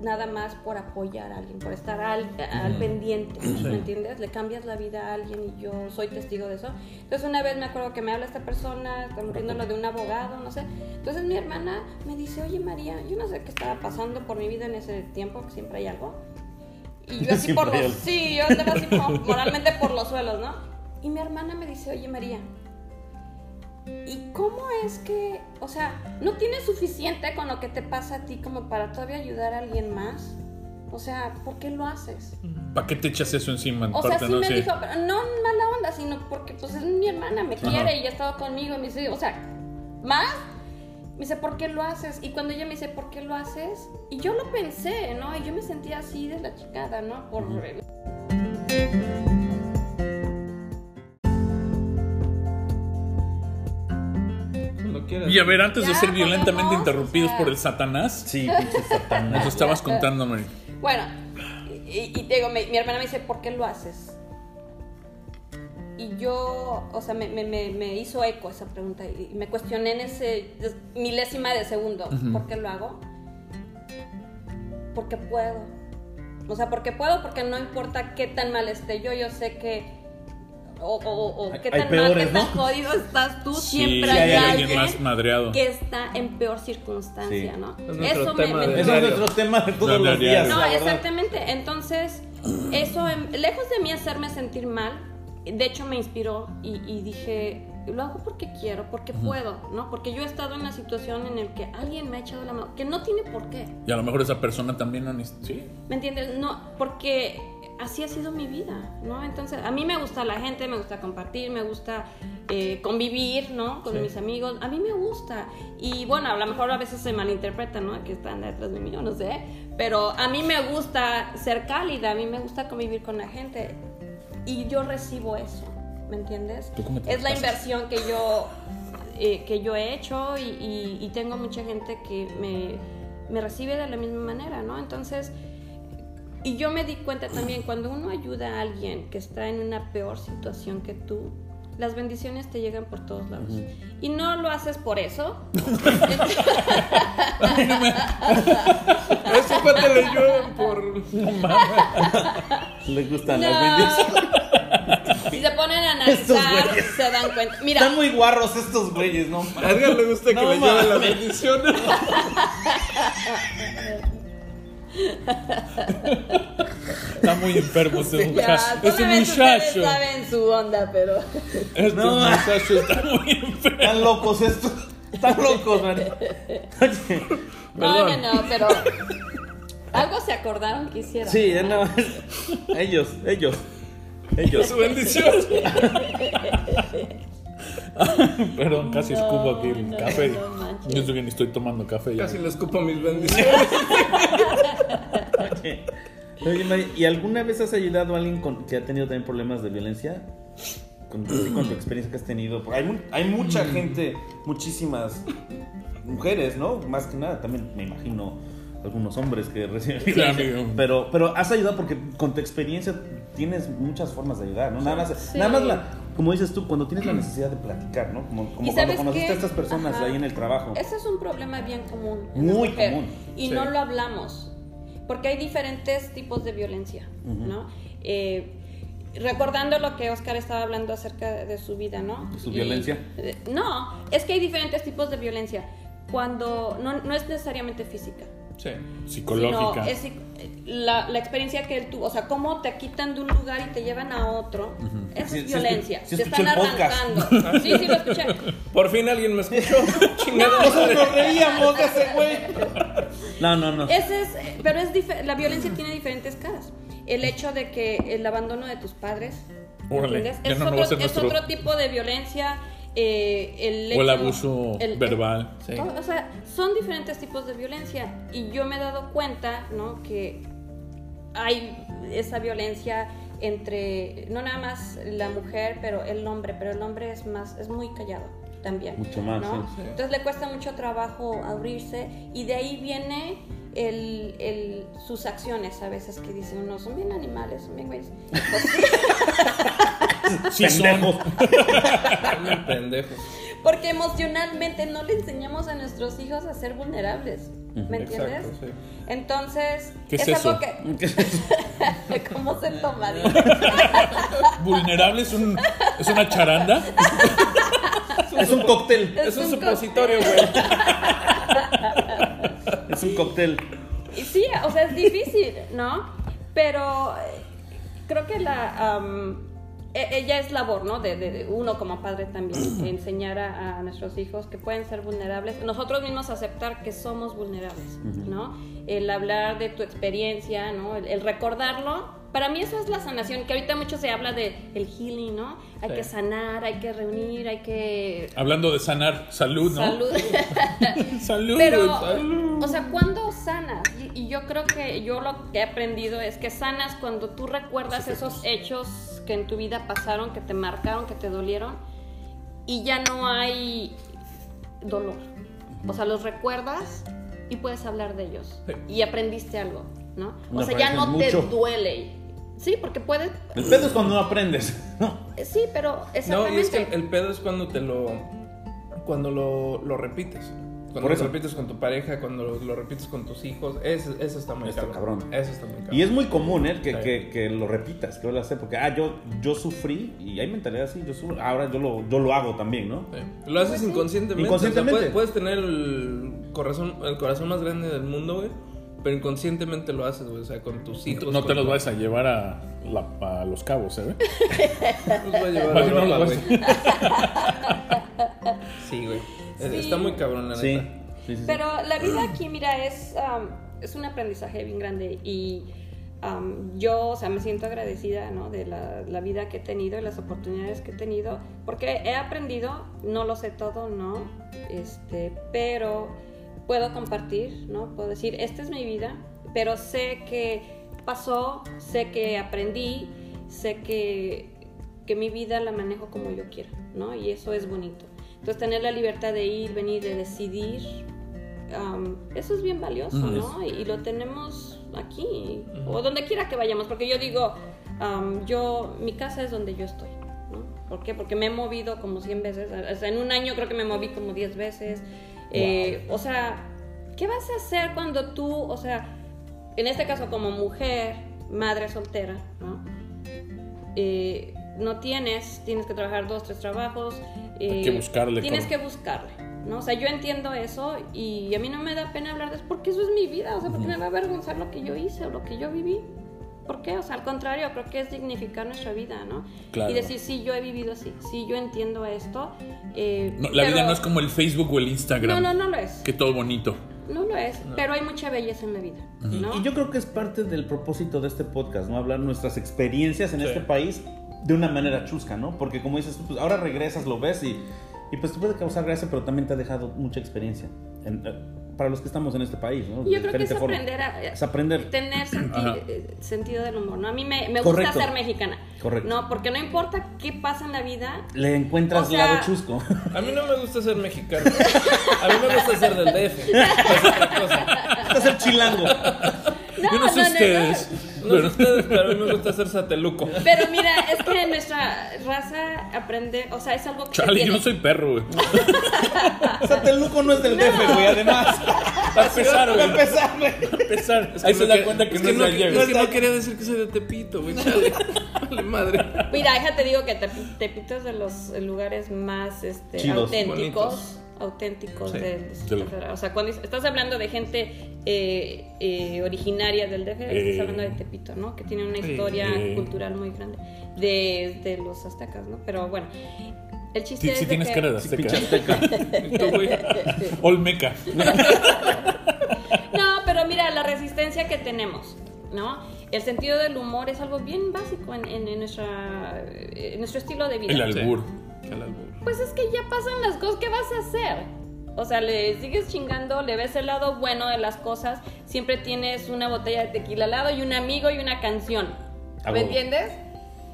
Speaker 4: Nada más por apoyar a alguien, por estar al, al pendiente, ¿me entiendes? Le cambias la vida a alguien y yo soy testigo de eso. Entonces una vez me acuerdo que me habla esta persona, estamos lo de un abogado, no sé. Entonces mi hermana me dice, oye María, yo no sé qué estaba pasando por mi vida en ese tiempo, que siempre hay algo. Y yo así
Speaker 2: Siempre
Speaker 4: por los... Sí, yo andaba así moralmente por los suelos, ¿no? Y mi hermana me dice, oye María, ¿y cómo es que, o sea, no tienes suficiente con lo que te pasa a ti como para todavía ayudar a alguien más? O sea, ¿por qué lo haces?
Speaker 1: ¿Para qué te echas eso encima? En
Speaker 4: O sea, sí
Speaker 1: no?
Speaker 4: me dijo, pero no en mala onda, sino porque pues es mi hermana, me quiere
Speaker 1: Ajá.
Speaker 4: y ha estado conmigo y me dice, o sea, ¿más? Me dice, ¿por qué lo haces? Y cuando ella me dice, ¿por qué lo haces? Y yo lo pensé, ¿no? Y yo me sentía así de la chicada, ¿no? Por el-
Speaker 3: Cuando quieras.
Speaker 1: Y a ver, antes de ser violentamente interrumpidos
Speaker 4: o sea.
Speaker 1: por el Satanás,
Speaker 2: Sí, pinche satán.
Speaker 1: nos estabas contando, Mary.
Speaker 4: Bueno, y, y te digo, mi, mi hermana me dice, ¿por qué lo haces? Y yo, o sea, me, me- me- me hizo eco esa pregunta y me cuestioné en ese milésima de segundo, ¿por qué lo hago? Porque puedo. O sea, porque puedo, porque no importa qué tan mal esté yo, yo sé que... O, o- o
Speaker 2: Hay-
Speaker 4: qué tan mal, qué tan
Speaker 2: ¿no?
Speaker 4: jodido estás tú,
Speaker 1: Sí,
Speaker 4: siempre
Speaker 1: hay
Speaker 4: hay,
Speaker 1: alguien
Speaker 4: alguien
Speaker 1: más madreado.
Speaker 4: que está en peor circunstancia,
Speaker 2: Sí.
Speaker 4: ¿no?
Speaker 3: Es nuestro tema de-
Speaker 2: Ese es nuestro tema de todos
Speaker 1: No,
Speaker 2: los días.
Speaker 4: No, exactamente. Entonces, eso, em, lejos de mí hacerme sentir mal, de hecho me inspiró y, y dije, lo hago porque quiero, porque puedo, ¿no? Porque yo he estado en una situación en la que alguien me ha echado la mano, que no tiene por qué,
Speaker 1: Y a lo mejor esa persona también no necesita. Sí.
Speaker 4: ¿me entiendes? No, porque así ha sido mi vida, ¿no? Entonces, a mí me gusta la gente, me gusta compartir, me gusta eh, convivir, ¿no? Con mis amigos, a mí me gusta. Y bueno, a lo mejor a veces se malinterpreta, ¿no? Que están detrás de mí, yo no sé. Pero a mí me gusta ser cálida, a mí me gusta convivir con la gente. Y yo recibo eso, ¿me entiendes?
Speaker 1: ¿Tú cómo te
Speaker 4: Es la inversión que yo, eh, que yo he hecho y, y- y tengo mucha gente que me, me recibe de la misma manera, ¿no? Entonces, y yo me di cuenta también, cuando uno ayuda a alguien que está en una peor situación que tú, las bendiciones te llegan por todos lados. Y no lo haces por eso.
Speaker 3: A ese cuate le llueven por.
Speaker 2: Le gustan las
Speaker 4: No.
Speaker 2: bendiciones.
Speaker 4: Si se ponen a analizar, se dan cuenta. Mira,
Speaker 2: Están muy guarros estos güeyes, ¿no?
Speaker 3: A Edgar le gusta que
Speaker 2: No
Speaker 3: le lleven las bendiciones.
Speaker 1: Está muy enfermo este
Speaker 4: Ya,
Speaker 1: muchacho.
Speaker 4: Solamente ustedes
Speaker 1: muchacho.
Speaker 4: saben su onda, pero...
Speaker 1: Este
Speaker 2: No.
Speaker 1: muchacho está muy enfermo.
Speaker 2: Están locos estos. Están locos, man.
Speaker 4: No, no, no, pero... Algo se acordaron que hicieron.
Speaker 2: Sí, ya no. Ellos, ellos. Ellos.
Speaker 3: Su bendición.
Speaker 1: Perdón, casi
Speaker 4: No,
Speaker 1: escupo aquí el
Speaker 4: no,
Speaker 1: café.
Speaker 4: no.
Speaker 1: Yo ni estoy tomando café ya.
Speaker 3: Casi le escupo mis bendiciones.
Speaker 2: Oye, Mari, ¿y alguna vez has ayudado a alguien con- que ha tenido también problemas de violencia? Con, con tu experiencia que has tenido. Porque hay, hay mucha gente, muchísimas mujeres, ¿no? Más que nada, también me imagino algunos hombres que reciben
Speaker 1: Claro.
Speaker 2: Pero, pero has ayudado porque con tu experiencia tienes muchas formas de ayudar, ¿no? Nada más,
Speaker 4: Sí.
Speaker 2: nada más la, como dices tú, cuando tienes la necesidad de platicar, ¿no? Como, como
Speaker 4: ¿Y
Speaker 2: cuando conociste a estas personas
Speaker 4: Ajá.
Speaker 2: ahí en el trabajo.
Speaker 4: Ese es un problema bien común. en
Speaker 2: Muy
Speaker 4: mujer,
Speaker 2: común.
Speaker 4: Y
Speaker 3: Sí.
Speaker 4: no lo hablamos. Porque hay diferentes tipos de violencia, ¿no? Eh, recordando lo que Oscar estaba hablando acerca de, su vida, ¿no?
Speaker 2: ¿De su
Speaker 4: Y-
Speaker 2: violencia?
Speaker 4: eh, no, es que hay diferentes tipos de violencia. Cuando no, no es necesariamente física.
Speaker 3: Sí.
Speaker 1: Psicológica.
Speaker 4: Sino es la, la experiencia que él tuvo, o sea, cómo te quitan de un lugar y te llevan a otro, eso
Speaker 2: Sí,
Speaker 4: es
Speaker 2: sí
Speaker 4: violencia.
Speaker 2: sí
Speaker 4: te están arrancando. Sí, sí, lo escuché.
Speaker 3: Por fin alguien me escuchó. Chingada madre.
Speaker 2: Nos reíamos de ese güey. No, no, no.
Speaker 4: Ese es, pero es la violencia tiene diferentes caras. El hecho de que el abandono de tus padres, Es,
Speaker 1: no
Speaker 4: otro, es otro tipo de violencia. Eh, el
Speaker 1: O el
Speaker 4: hecho-
Speaker 1: abuso
Speaker 4: el-
Speaker 1: verbal.
Speaker 3: Sí.
Speaker 4: todo, o sea, son diferentes tipos de violencia y yo me he dado cuenta, ¿no? Que hay esa violencia entre no nada más la mujer, pero el hombre, pero el hombre es más, es muy callado también.
Speaker 2: Mucho más,
Speaker 4: ¿no?
Speaker 2: sí,
Speaker 3: sí.
Speaker 4: Entonces le cuesta mucho trabajo abrirse y de ahí viene el, el- sus acciones a veces que dicen uno son bien animales, son bien güeyes.
Speaker 1: Sí.
Speaker 3: Bien pendejo.
Speaker 4: Porque emocionalmente no le enseñamos a nuestros hijos a ser vulnerables. ¿Me entiendes?
Speaker 3: Exacto, sí.
Speaker 4: Entonces,
Speaker 1: ¿Qué es
Speaker 4: algo
Speaker 1: eso?
Speaker 4: que. ¿Cómo se toma?
Speaker 1: Vulnerable es, un, es una charanda.
Speaker 2: Es un cóctel.
Speaker 3: Es un
Speaker 4: un
Speaker 3: supositorio, güey.
Speaker 2: Es un cóctel.
Speaker 4: Y Sí, o sea, es difícil, ¿no? Pero eh, creo que la. Ella es labor, ¿no? De, de- de uno como padre también, enseñar a, a nuestros hijos que pueden ser vulnerables. Nosotros mismos aceptar que somos vulnerables, ¿no? El hablar de tu experiencia, ¿no? El, el recordarlo. Para mí eso es la sanación, que ahorita mucho se habla de el healing, ¿no? Hay
Speaker 3: Sí.
Speaker 4: que sanar, hay que reunir, hay que...
Speaker 1: Hablando de sanar, salud, ¿no?
Speaker 4: Salud.
Speaker 1: Salud.
Speaker 4: Pero,
Speaker 1: salud.
Speaker 4: o sea, ¿cuándo sanas? Y, y yo creo que yo lo que he aprendido es que sanas cuando tú recuerdas esos hechos que en tu vida pasaron, que te marcaron, que te dolieron, y ya no hay dolor. O sea, los recuerdas y puedes hablar de ellos.
Speaker 3: Sí.
Speaker 4: Y aprendiste algo, ¿no? O sea, ya no te duele. Sí, porque puedes...
Speaker 2: El pedo es cuando no aprendes. ¿no?
Speaker 4: Sí, pero
Speaker 3: No,
Speaker 4: exactamente.
Speaker 3: y es que el, el pedo es cuando te lo. Cuando lo, lo repites. Cuando
Speaker 2: Por eso.
Speaker 3: lo repites con tu pareja, cuando lo, lo repites con tus hijos. Eso, eso está muy
Speaker 2: Está
Speaker 3: cabrón.
Speaker 2: cabrón.
Speaker 3: Eso está muy cabrón.
Speaker 2: Y es muy común, ¿eh? Que,
Speaker 3: Sí.
Speaker 2: que, que lo repitas, que a hacer. Porque, ah, yo, yo sufrí y hay mentalidad así. Yo sufro, ahora yo lo, yo lo hago también, ¿no?
Speaker 3: Sí. Lo haces inconscientemente.
Speaker 2: Inconscientemente.
Speaker 3: O sea, puedes, puedes tener el corazón, el corazón más grande del mundo, güey. Pero inconscientemente lo haces, güey. O sea, con tus hijos.
Speaker 1: No te los
Speaker 3: tu-
Speaker 1: vas a llevar a, la- a los cabos, ¿eh?
Speaker 3: Los voy a llevar a
Speaker 1: no
Speaker 3: Europa,
Speaker 1: los
Speaker 3: güey. Sí, güey.
Speaker 4: Sí.
Speaker 3: Está muy cabrón, la
Speaker 2: Sí.
Speaker 3: neta.
Speaker 2: sí, sí, sí.
Speaker 4: Pero la vida aquí, mira, es, um, es un aprendizaje bien grande y um, yo, o sea, me siento agradecida, ¿no? De la, la vida que he tenido y las oportunidades que he tenido, porque he aprendido, no lo sé todo, ¿no? Este, pero puedo compartir, ¿no? Puedo decir, esta es mi vida, pero sé que pasó, sé que aprendí, sé que, que mi vida la manejo como yo quiera, ¿no? Y eso es bonito. Entonces, tener la libertad de ir, venir, de decidir, um, eso es bien valioso. ¿no? Y, y lo tenemos aquí, o donde quiera que vayamos, porque yo digo, um, yo, mi casa es donde yo estoy, ¿no? ¿Por qué? Porque me he movido como 100 veces, o sea, en un año creo que me moví como 10 veces, Eh, o sea, ¿qué vas a hacer cuando tú, o sea, en este caso como mujer, madre soltera, ¿no? Eh, no tienes, tienes que trabajar dos, tres trabajos.
Speaker 1: Hay
Speaker 4: eh,
Speaker 1: que buscarle,
Speaker 4: Tienes que buscarle, ¿no? O sea, yo entiendo eso y a mí no me da pena hablar de eso porque eso es mi vida, o sea, porque me va a avergonzar lo que yo hice o lo que yo viví. ¿Por qué? O sea, al contrario, creo que es dignificar nuestra vida, ¿no?
Speaker 1: Claro.
Speaker 4: Y decir, sí, yo he vivido así, sí, yo entiendo esto. eh,
Speaker 1: No, la vida no es como el Facebook o el Instagram.
Speaker 4: No, no, no lo es.
Speaker 1: Que todo bonito.
Speaker 4: No lo es, pero hay mucha belleza en la vida, ¿no?
Speaker 2: Y yo creo que es parte del propósito de este podcast, ¿no? Hablar nuestras experiencias en este país de una manera chusca, ¿no? Porque como dices, tú, pues ahora regresas, lo ves y, y pues te puede causar gracia, pero también te ha dejado mucha experiencia. En- eh, para los que estamos en este país, ¿no? De
Speaker 4: yo creo que es
Speaker 2: forma.
Speaker 4: aprender a...
Speaker 2: Es aprender.
Speaker 4: tener senti- eh, sentido del humor, ¿no? A mí me, me
Speaker 2: Correcto.
Speaker 4: gusta ser mexicana.
Speaker 2: Correcto.
Speaker 4: No, porque no importa qué pasa en la vida.
Speaker 2: Le encuentras
Speaker 4: O sea-
Speaker 2: lado chusco.
Speaker 3: A mí no me gusta ser mexicano. A mí me gusta ser del DF. Es otra cosa.
Speaker 2: es el chilango.
Speaker 4: No,
Speaker 1: Yo no sé
Speaker 4: no, no,
Speaker 1: ustedes.
Speaker 3: No sé ustedes, pero a mí me gusta ser sateluco.
Speaker 4: Pero mira, es que nuestra raza aprende, o sea, es algo que
Speaker 1: Chale, yo no soy perro, güey.
Speaker 2: Sateluco no es del DF, güey, además.
Speaker 1: Para empezar, güey.
Speaker 2: empezar, güey.
Speaker 1: Para empezar.
Speaker 3: Es
Speaker 1: Ahí
Speaker 3: que
Speaker 1: se da
Speaker 3: que-
Speaker 1: cuenta que
Speaker 3: es
Speaker 1: no es
Speaker 3: no, es que no quería decir que soy de Tepito, güey. Chale. Vale madre.
Speaker 4: Mira, déjate digo que Tepi- Tepito es de los lugares más este,
Speaker 2: Chidos.
Speaker 4: auténticos.
Speaker 3: Bonitos.
Speaker 4: Auténticos
Speaker 3: Sí.
Speaker 4: del Distrito
Speaker 1: Del-
Speaker 4: Federal. O sea, cuando estás hablando de gente eh, eh, originaria del DF,
Speaker 1: Eh.
Speaker 4: estás hablando de Tepito, ¿no? Que tiene una historia
Speaker 1: Eh.
Speaker 4: cultural muy grande. De, de los aztecas, ¿no? Pero bueno, el chiste
Speaker 1: Sí,
Speaker 4: es
Speaker 1: sí
Speaker 4: de
Speaker 1: tienes
Speaker 4: que-
Speaker 1: cara de azteca. Olmeca.
Speaker 4: No, pero mira, la resistencia que tenemos, ¿no? El sentido del humor es algo bien básico en, en- en nuestra, en nuestro estilo de vida.
Speaker 1: El albur.
Speaker 3: Albur.
Speaker 4: Pues es que ya pasan las cosas, ¿qué vas a hacer? O sea, le sigues chingando, le ves el lado bueno de las cosas, siempre tienes una botella de tequila al lado y un amigo y una canción. ¿Me entiendes?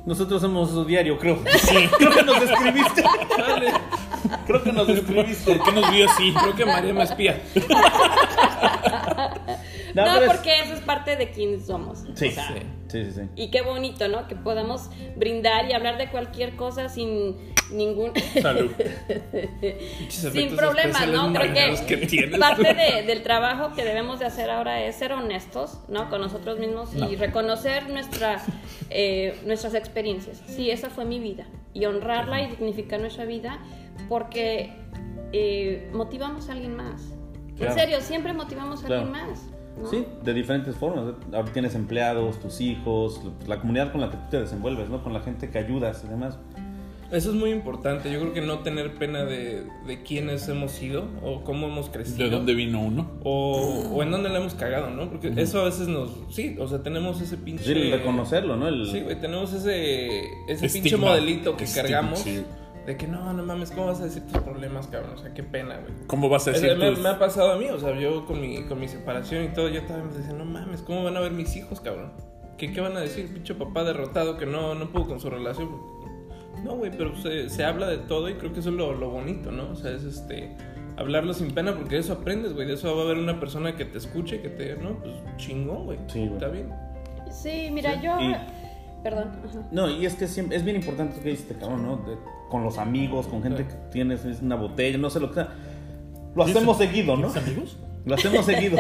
Speaker 2: Nosotros somos su diario, creo. Creo que nos escribiste.
Speaker 3: Chale.
Speaker 2: Creo que nos escribiste.
Speaker 1: ¿Por qué nos vio así?
Speaker 3: Creo que María me espía.
Speaker 4: No, porque eso es parte de quienes somos.
Speaker 2: Sí,
Speaker 4: O sea,
Speaker 2: sí, sí, sí.
Speaker 4: Y qué bonito, ¿no? Que podamos brindar y hablar de cualquier cosa sin ningún...
Speaker 1: Salud.
Speaker 4: Sin
Speaker 3: especiales
Speaker 4: ¿no? Porque
Speaker 3: que
Speaker 4: parte de- del trabajo que debemos de hacer ahora es ser honestos, ¿no? Con nosotros mismos y reconocer nuestra, eh, nuestras experiencias. Sí, esa fue mi vida. Y honrarla y dignificar nuestra vida porque eh, motivamos a alguien más.
Speaker 2: Claro.
Speaker 4: En serio, siempre motivamos a
Speaker 2: Claro.
Speaker 4: alguien más. ¿No?
Speaker 2: Sí, de diferentes formas. Ahora tienes empleados, tus hijos, la comunidad con la que tú te desenvuelves, ¿no? Con la gente que ayudas y demás.
Speaker 3: Eso es muy importante. Yo creo que no tener pena de, de quiénes hemos sido o cómo hemos crecido.
Speaker 1: ¿De dónde vino uno?
Speaker 3: O, o en dónde le hemos cagado, ¿no? Porque eso a veces nos. Sí, o sea, tenemos ese pinche.
Speaker 2: Sí, el reconocerlo, ¿no? El,
Speaker 3: Sí, güey, tenemos ese, ese pinche modelito que
Speaker 1: Estigma,
Speaker 3: cargamos.
Speaker 1: sí.
Speaker 3: De que no, no mames, ¿cómo vas a decir tus problemas, cabrón? O sea, qué pena, güey.
Speaker 1: ¿Cómo vas a decir
Speaker 3: me,
Speaker 1: tus-
Speaker 3: me ha pasado a mí, o sea, yo con mi, con mi separación y todo, yo también me decía, no mames, ¿cómo van a ver mis hijos, cabrón? ¿Qué, qué van a decir? Pinche papá derrotado que no, no pudo con su relación. No, güey, pero se, se habla de todo y creo que eso es lo, lo bonito, ¿no? O sea, es este, hablarlo sin pena porque de eso aprendes, güey. De eso va a haber una persona que te escuche, que te, no, pues chingón, güey.
Speaker 2: Sí.
Speaker 3: Está bien.
Speaker 4: Sí, mira, yo...
Speaker 2: Y-
Speaker 4: Perdón. ajá.
Speaker 2: No, y es que siempre, es bien importante lo que dijiste, cabrón, ¿no? De- con los amigos, con gente que tienes es una botella, no sé lo que sea. Lo hacemos seguido, ¿no?
Speaker 1: ¿Tienes amigos?
Speaker 2: Lo hacemos seguido.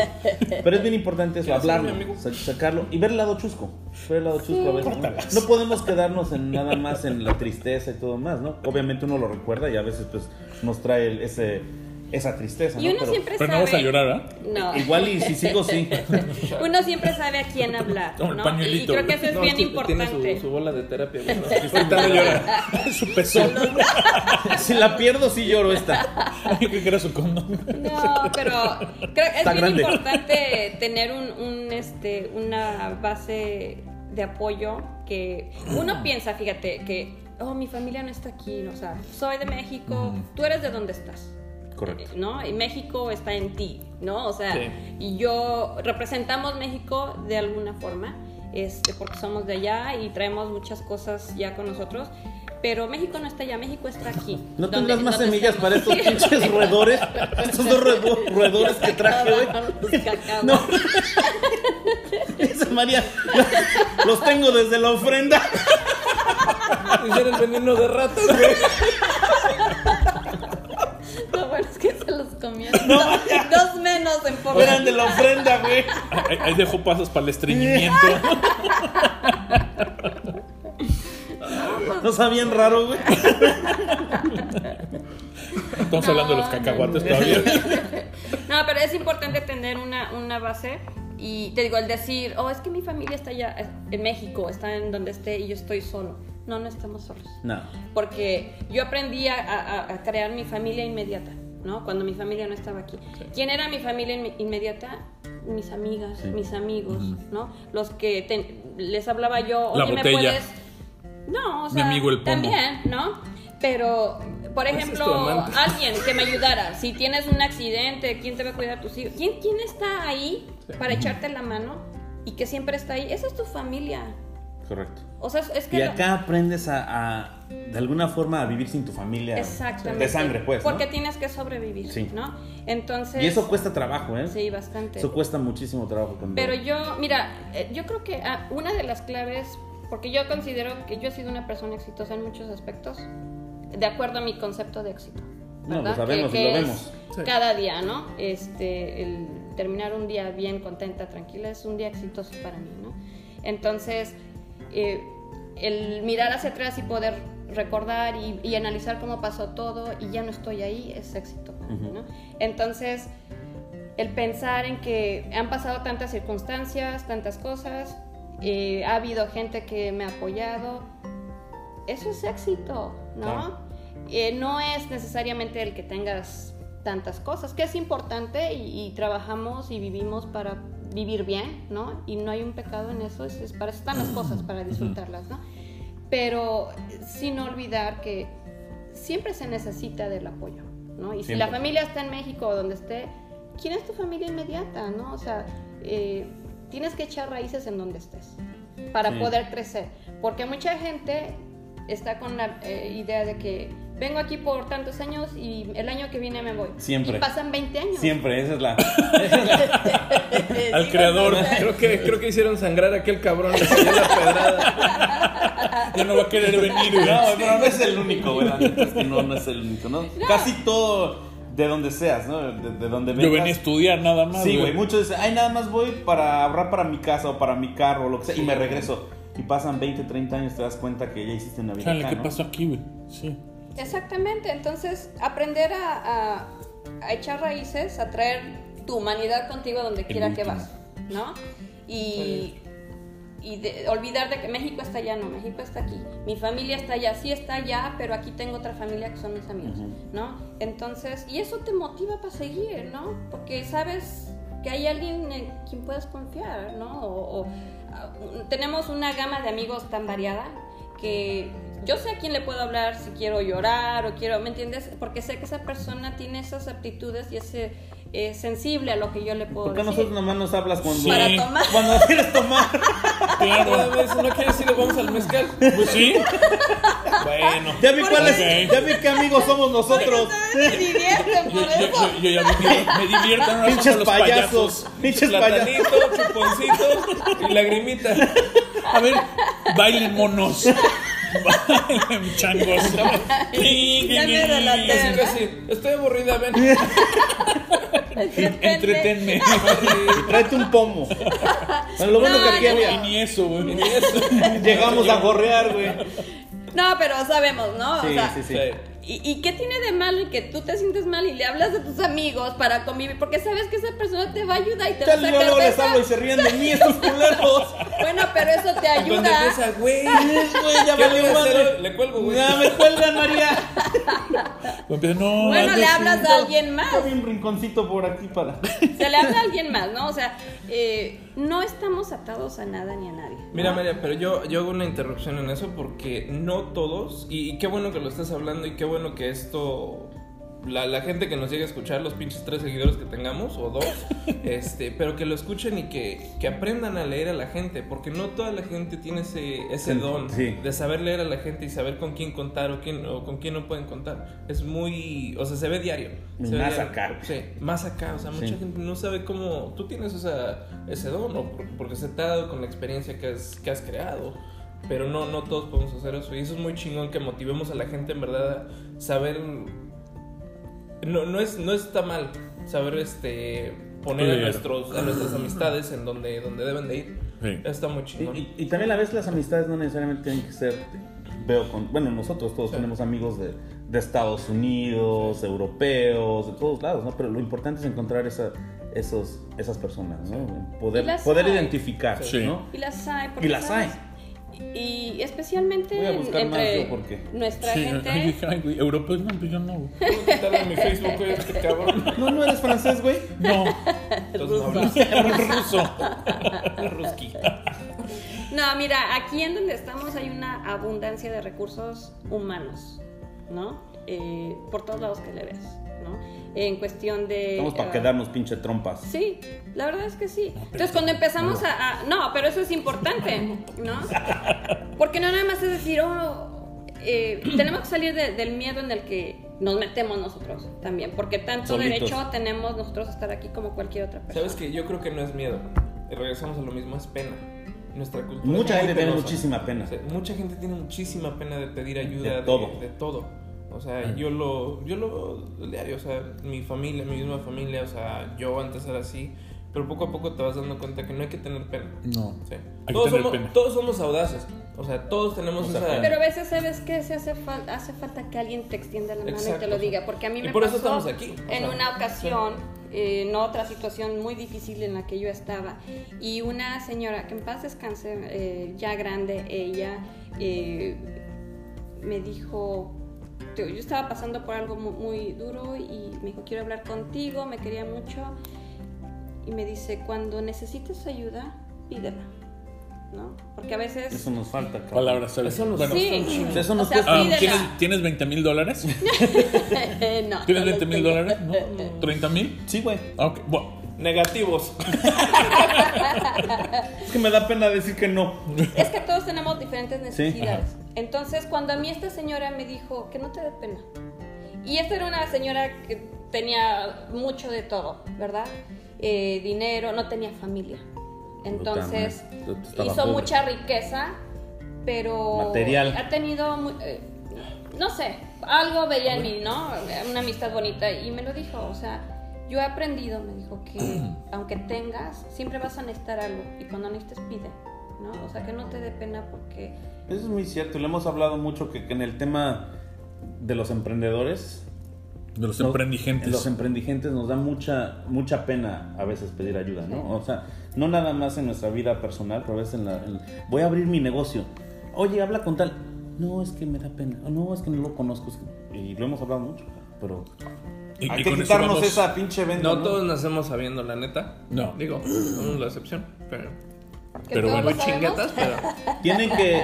Speaker 2: Pero es bien importante eso,
Speaker 3: ¿Quieres ser
Speaker 2: hablarlo, sacarlo y ver el lado chusco. Ver el lado chusco a veces. ¿no? No podemos quedarnos en nada más en la tristeza y todo más, ¿no? Obviamente uno lo recuerda y a veces pues nos trae ese, esa tristeza,
Speaker 4: Y
Speaker 2: ¿no?
Speaker 4: uno
Speaker 2: Pero
Speaker 4: siempre
Speaker 1: Pero no vas a llorar, ¿ah?
Speaker 4: No.
Speaker 2: igual y si sigo, sí.
Speaker 4: Uno siempre sabe a quién hablar, ¿no? Y
Speaker 1: pañuelito,
Speaker 4: creo que eso es
Speaker 3: No,
Speaker 4: bien
Speaker 3: Tiene
Speaker 4: importante.
Speaker 3: su, su bola de terapia. ¿no?
Speaker 1: Ahorita no llora. Su pezón.
Speaker 2: si la pierdo, sí lloro esta.
Speaker 1: Yo creo que era su condón.
Speaker 4: No, pero creo que es
Speaker 2: Está
Speaker 4: bien
Speaker 2: grande.
Speaker 4: importante tener un, un, este, una base de apoyo que uno piensa, fíjate, que, oh, mi familia no está aquí, o sea, soy de México, tú eres de donde estás.
Speaker 2: Correcto.
Speaker 4: ¿No? Y México está en ti, ¿no? O sea,
Speaker 3: Sí.
Speaker 4: y yo representamos México de alguna forma, este, porque somos de allá y traemos muchas cosas ya con nosotros. Pero México no está allá, México está aquí.
Speaker 2: ¿No tendrás más semillas
Speaker 4: estamos.
Speaker 2: para estos pinches roedores? Estos dos roedor- roedores que traje hoy. No. Dice María, los tengo desde la ofrenda.
Speaker 3: Hicieron el veneno de ratas, güey.
Speaker 4: No, bueno, es que se los comieron. dos, dos menos en por
Speaker 2: Eran de la ofrenda, güey.
Speaker 1: Ahí, ahí dejó pasos para el estreñimiento.
Speaker 2: No sabían raro, güey.
Speaker 1: Estamos hablando de los cacahuates todavía.
Speaker 4: No, pero es importante tener una, una base Y te digo, el decir, oh, es que mi familia está allá eh, en México, está en donde esté y yo estoy solo. No, no estamos solos.
Speaker 2: No.
Speaker 4: Porque yo aprendí a, a- a crear mi familia inmediata, ¿no? Cuando mi familia no estaba aquí. ¿Quién era mi familia inme- inmediata? Mis amigas,
Speaker 2: Sí.
Speaker 4: mis amigos, ¿no? Los que te- les hablaba yo,
Speaker 1: La
Speaker 4: oye, ¿me
Speaker 1: botella.
Speaker 4: puedes...? No, o
Speaker 1: Mi
Speaker 4: sea,
Speaker 1: amigo el pomo.
Speaker 4: también, ¿no? Pero, por
Speaker 3: Ese es
Speaker 4: ejemplo, alguien que me ayudara. Si tienes un accidente, ¿quién te va a cuidar a tus hijos? ¿Quién, quién está ahí para echarte la mano y que siempre está ahí? Esa es tu familia.
Speaker 2: Correcto.
Speaker 4: O sea, es- que...
Speaker 2: Y
Speaker 4: lo-
Speaker 2: acá aprendes a, a, de alguna forma, a vivir sin tu familia.
Speaker 4: Exactamente.
Speaker 2: De sangre, pues. ¿no?
Speaker 4: Porque tienes que sobrevivir,
Speaker 2: Sí.
Speaker 4: ¿no? Entonces...
Speaker 2: Y eso cuesta trabajo, ¿eh?
Speaker 4: Sí, bastante.
Speaker 2: Eso cuesta muchísimo trabajo. Cuando...
Speaker 4: Pero yo, mira, eh, yo creo que ah, una de las claves, porque yo considero que yo he sido una persona exitosa en muchos aspectos, de acuerdo a mi concepto de éxito.
Speaker 2: No,
Speaker 4: ¿verdad?
Speaker 2: lo sabemos
Speaker 4: que,
Speaker 2: y lo vemos.
Speaker 3: Sí.
Speaker 4: Cada día, ¿no? Este, el terminar un día bien, contenta, tranquila, es un día exitoso para mí, ¿no? Entonces, eh, el mirar hacia atrás y poder recordar y, y analizar cómo pasó todo y ya no estoy ahí es éxito. Entonces, el pensar en que han pasado tantas circunstancias, tantas cosas, eh, ha habido gente que me ha apoyado, eso es éxito, ¿no? Eh, no es necesariamente el que tengas tantas cosas, que es importante y, y trabajamos y vivimos para vivir bien, ¿no? Y no hay un pecado en eso, es, para eso están las cosas, para disfrutarlas, ¿no? Pero sin olvidar que siempre se necesita del apoyo, ¿no? Y si la familia está en México o donde esté, ¿quién es tu familia inmediata, no? O sea, eh, tienes que echar raíces en donde estés para
Speaker 2: Sí.
Speaker 4: poder crecer. Porque mucha gente está con la eh, idea de que vengo aquí por tantos años y el año que viene me voy.
Speaker 2: Siempre.
Speaker 4: Y pasan 20 años.
Speaker 2: Siempre, esa es la.
Speaker 1: Al creador.
Speaker 3: Creo que, creo que hicieron sangrar a aquel cabrón. Le salió la pedrada.
Speaker 1: Ya no va a querer venir, güey.
Speaker 2: No, pero no es el único, güey. que no, no es el único, ¿no? Casi todo de donde seas, ¿no? De, de donde vengas.
Speaker 1: Yo venía a estudiar nada más.
Speaker 2: Sí, güey. Muchos dicen, ay, nada más voy para ahorrar para mi casa o para mi carro o lo que sea. Y me regreso. Y pasan 20, 30 años, te das cuenta que ya hiciste una vida.
Speaker 1: Chale,
Speaker 2: acá,
Speaker 1: ¿qué
Speaker 2: ¿no?
Speaker 1: pasó aquí, güey? Sí.
Speaker 4: Exactamente, entonces aprender a, a- a echar raíces, a traer tu humanidad contigo donde quiera que vas, ¿no? Y, y de- olvidar de que México está allá, no, México está aquí. Mi familia está allá, sí está allá, pero aquí tengo otra familia que son mis amigos. ¿no? Entonces, y eso te motiva para seguir, ¿no? Porque sabes que hay alguien en quien puedes confiar, ¿no? O, o, ah, tenemos una gama de amigos tan variada que yo sé a quién le puedo hablar si quiero llorar o quiero, ¿me entiendes? Porque sé que esa persona tiene esas aptitudes y es eh, sensible a lo que yo le puedo
Speaker 2: ¿Por qué a
Speaker 4: decir.
Speaker 2: nosotros nomás nos hablas cuando,
Speaker 1: Sí.
Speaker 4: Para tomar.
Speaker 2: cuando quieres tomar?
Speaker 1: Claro.
Speaker 3: ¿no quieres decirle vamos al mezcal?
Speaker 1: Pues sí. Bueno.
Speaker 2: Ya vi cuál es, ya vi qué amigos somos nosotros.
Speaker 4: Me divierten
Speaker 1: Yo,
Speaker 4: por
Speaker 1: yo-
Speaker 4: eso.
Speaker 1: yo- yo ya me, me divierto, ahora
Speaker 2: Pinches
Speaker 1: los
Speaker 2: payasos. Pinches payasos.
Speaker 3: Chuponcito y lagrimita.
Speaker 1: A ver, bailen monos. Changos.
Speaker 4: Ya me relaté.
Speaker 3: Casi, casi. Estoy aburrida, ven.
Speaker 1: Entretenme.
Speaker 2: Tráete un pomo. Bueno, lo bueno
Speaker 4: No,
Speaker 2: que aquí había.
Speaker 1: ni eso, güey.
Speaker 3: Y eso.
Speaker 2: Llegamos a gorrear, güey.
Speaker 4: No, pero sabemos, ¿no?
Speaker 2: Sí,
Speaker 4: o sea,
Speaker 2: sí, sí.
Speaker 4: ¿Y, y qué tiene de malo el que tú te sientes mal y le hablas a tus amigos para convivir? Porque sabes que esa persona te va a ayudar y te va a sacar
Speaker 2: luego
Speaker 4: de
Speaker 2: les
Speaker 4: esa.
Speaker 2: hablo y se ríen de mí estos culeros.
Speaker 4: Bueno, pero eso te ayuda.
Speaker 3: empieza, güey.
Speaker 2: Güey, ya
Speaker 3: ¿Qué voy
Speaker 2: valió madre.
Speaker 3: Le cuelgo, güey.
Speaker 2: Ya me cuelgan, María.
Speaker 1: Pues no,
Speaker 4: Bueno, le hablas a alguien más.
Speaker 2: Hay un rinconcito por aquí para.
Speaker 4: Se le habla a alguien más, ¿no? O sea, eh, no estamos atados a nada ni a nadie. ¿no?
Speaker 3: Mira, María, pero yo, yo hago una interrupción en eso porque no todos, y, y qué bueno que lo estás hablando y qué bueno que esto, la, la gente que nos llegue a escuchar, los pinches tres seguidores que tengamos, o dos, este, pero que lo escuchen y que, que aprendan a leer a la gente, porque no toda la gente tiene ese, ese don
Speaker 2: sí.
Speaker 3: de saber leer a la gente y saber con quién contar o, quién, o con quién no pueden contar. Es muy, o sea, se ve diario. Se ve
Speaker 2: más
Speaker 3: diario.
Speaker 2: acá.
Speaker 3: Sí, más acá, o sea, mucha
Speaker 2: Sí.
Speaker 3: gente no sabe cómo tú tienes esa, ese don, o por- porque se te ha dado con la experiencia que has, que has creado. Pero no, no todos podemos hacer eso. Y eso es muy chingón que motivemos a la gente en verdad a saber. No, no, es, no está mal saber este poner a, nuestros, a nuestras amistades en donde, donde deben de ir.
Speaker 1: Sí.
Speaker 3: Está muy
Speaker 2: Y,
Speaker 3: chingón.
Speaker 2: y- y también a veces las amistades no necesariamente tienen que ser. Veo con. Bueno, nosotros todos
Speaker 3: Sí.
Speaker 2: tenemos amigos de, de Estados Unidos, europeos, de todos lados, ¿no? Pero lo importante es encontrar esa, esos, esas personas, ¿no? Poder,
Speaker 4: Y las
Speaker 2: poder
Speaker 4: hay.
Speaker 2: identificar,
Speaker 1: Sí.
Speaker 2: ¿no?
Speaker 4: Y las hay. porque,
Speaker 2: Y las
Speaker 4: ¿sabes? Y especialmente
Speaker 2: Voy a buscar
Speaker 4: en-
Speaker 2: más
Speaker 4: entre
Speaker 2: yo, porque-
Speaker 4: nuestra
Speaker 1: Sí,
Speaker 4: gente.
Speaker 1: ay, dije, ay, güey, europeos no, pues yo no. güey.
Speaker 3: Mi Facebook, güey, este cabrón.
Speaker 2: No, no eres francés, güey.
Speaker 1: No,
Speaker 3: Entonces no hablas
Speaker 1: ruso.
Speaker 3: ruski.
Speaker 4: No, mira, aquí en donde estamos hay una abundancia de recursos humanos, ¿no? Eh, por todos lados que le ves, ¿no? En cuestión de...
Speaker 2: Estamos para
Speaker 4: ah,
Speaker 2: quedarnos pinche trompas.
Speaker 4: Sí, la verdad es que sí. Entonces cuando empezamos a, a- No, pero eso es importante, ¿no? Porque no nada más es decir, oh, eh, tenemos que salir de- del miedo en el que nos metemos nosotros también, porque tanto
Speaker 2: Solitos.
Speaker 4: derecho tenemos nosotros a estar aquí como cualquier otra persona.
Speaker 3: ¿Sabes que Yo creo que no es miedo. Regresamos a lo mismo, es pena. Nuestra cultura.
Speaker 2: Mucha gente tiene muchísima pena.
Speaker 3: O sea, mucha gente tiene muchísima pena de pedir ayuda
Speaker 2: De todo.
Speaker 3: de todo. O sea, yo lo, yo lo veo diario, o sea, mi familia, mi misma familia, o sea, yo antes era así, pero poco a poco te vas dando cuenta que no hay que tener pena.
Speaker 1: No.
Speaker 3: Sí.
Speaker 1: Hay que
Speaker 3: Todos,
Speaker 1: tener
Speaker 3: somos,
Speaker 1: pena.
Speaker 3: todos somos audaces, o sea, todos tenemos
Speaker 2: O sea,
Speaker 3: esa...
Speaker 4: Pero a veces, ¿sabes qué? Se hace, fal- hace falta que alguien te extienda la mano y te lo diga. Porque a mí
Speaker 3: y
Speaker 4: me
Speaker 3: por eso
Speaker 4: pasó
Speaker 3: estamos aquí, o
Speaker 4: en
Speaker 3: sea,
Speaker 4: una ocasión, eh, en otra situación muy difícil en la que yo estaba. Y una señora, que en paz descanse, eh, ya grande, ella eh, me dijo... Yo yo estaba pasando por algo mu- muy, duro y me dijo, quiero hablar contigo, me quería mucho. Y me dice, cuando necesites ayuda, pídela. ¿No? Porque a veces...
Speaker 2: Eso nos falta, cabrón.
Speaker 1: Palabras.
Speaker 3: Eso nos-
Speaker 1: Bueno,
Speaker 4: Sí,
Speaker 2: Eso
Speaker 4: o
Speaker 2: nos
Speaker 4: sea,
Speaker 2: cuesta-
Speaker 1: ah. ¿tienes, ¿Tienes 20 mil dólares?
Speaker 4: no,
Speaker 1: ¿Tienes
Speaker 4: no
Speaker 1: 20
Speaker 4: los
Speaker 1: mil dólares? ¿No? ¿30 mil?
Speaker 2: Sí, güey.
Speaker 1: Ok, bueno.
Speaker 3: Negativos.
Speaker 2: Es que me da pena decir que no.
Speaker 4: Es que todos tenemos diferentes necesidades. Entonces, cuando a mí esta señora me dijo que no te dé pena. Y esta era una señora que tenía mucho de todo, ¿verdad? Eh, dinero, no tenía familia. Entonces,
Speaker 2: Puta
Speaker 4: hizo
Speaker 2: pobre.
Speaker 4: mucha riqueza, pero
Speaker 2: Material.
Speaker 4: ha tenido, eh, no sé, algo veía en mí, ¿no? Una amistad bonita y me lo dijo, o sea, yo he aprendido, me dijo, que aunque tengas, siempre vas a necesitar algo y cuando necesites pide, ¿no? O sea, que no te dé pena porque...
Speaker 2: Eso es muy cierto. y Le hemos hablado mucho que, que en el tema de los emprendedores,
Speaker 1: De los
Speaker 2: nos-
Speaker 1: emprendigentes.
Speaker 2: Los emprendigentes nos da mucha, mucha pena a veces pedir ayuda, ¿no? O sea, no nada más en nuestra vida personal, pero a veces en la. en- voy a abrir mi negocio. Oye, habla con tal. No, es que me da pena. O No, es que no lo conozco. es que- Y lo hemos hablado mucho, pero.
Speaker 1: Y-
Speaker 2: hay
Speaker 1: y
Speaker 2: que quitarnos
Speaker 1: vamos-
Speaker 2: esa pinche venda.
Speaker 3: No
Speaker 2: ¿no?
Speaker 3: todos nacemos sabiendo, la neta.
Speaker 1: No.
Speaker 3: Digo, somos la excepción, pero...
Speaker 1: Pero bueno,
Speaker 3: pero...
Speaker 2: Tienen que,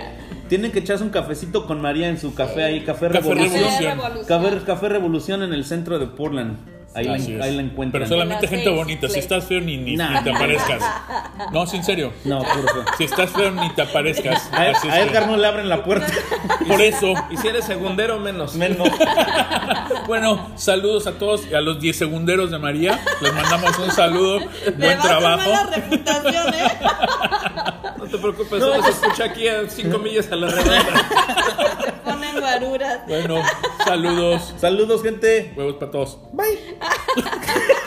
Speaker 2: tienen que echarse un cafecito con María en su café ahí, Café,
Speaker 1: Café
Speaker 2: Revolución.
Speaker 1: Revolución.
Speaker 4: Revolución.
Speaker 2: Café, Café Revolución en el centro de Portland. Ahí, la, ahí la encuentran.
Speaker 1: Pero solamente
Speaker 4: En la
Speaker 1: gente bonita. Si estás feo, ni, ni,
Speaker 2: Nah.
Speaker 1: ni te aparezcas. No, sí, en serio.
Speaker 2: No, puro feo.
Speaker 1: Si estás feo, ni te aparezcas.
Speaker 2: A, Edgar no le abren la puerta.
Speaker 1: Por eso.
Speaker 3: Y si eres segundero, menos.
Speaker 2: Menos.
Speaker 1: Bueno, saludos a todos y a los 10 segunderos de María. Les mandamos un saludo. Buen trabajo.
Speaker 4: reputación, ¿eh?
Speaker 3: No te preocupes, no, se escucha aquí a 5 millas a la redonda.
Speaker 4: Ponen guaruras.
Speaker 1: Bueno, saludos.
Speaker 2: Saludos, gente.
Speaker 1: Huevos para todos.
Speaker 2: Bye.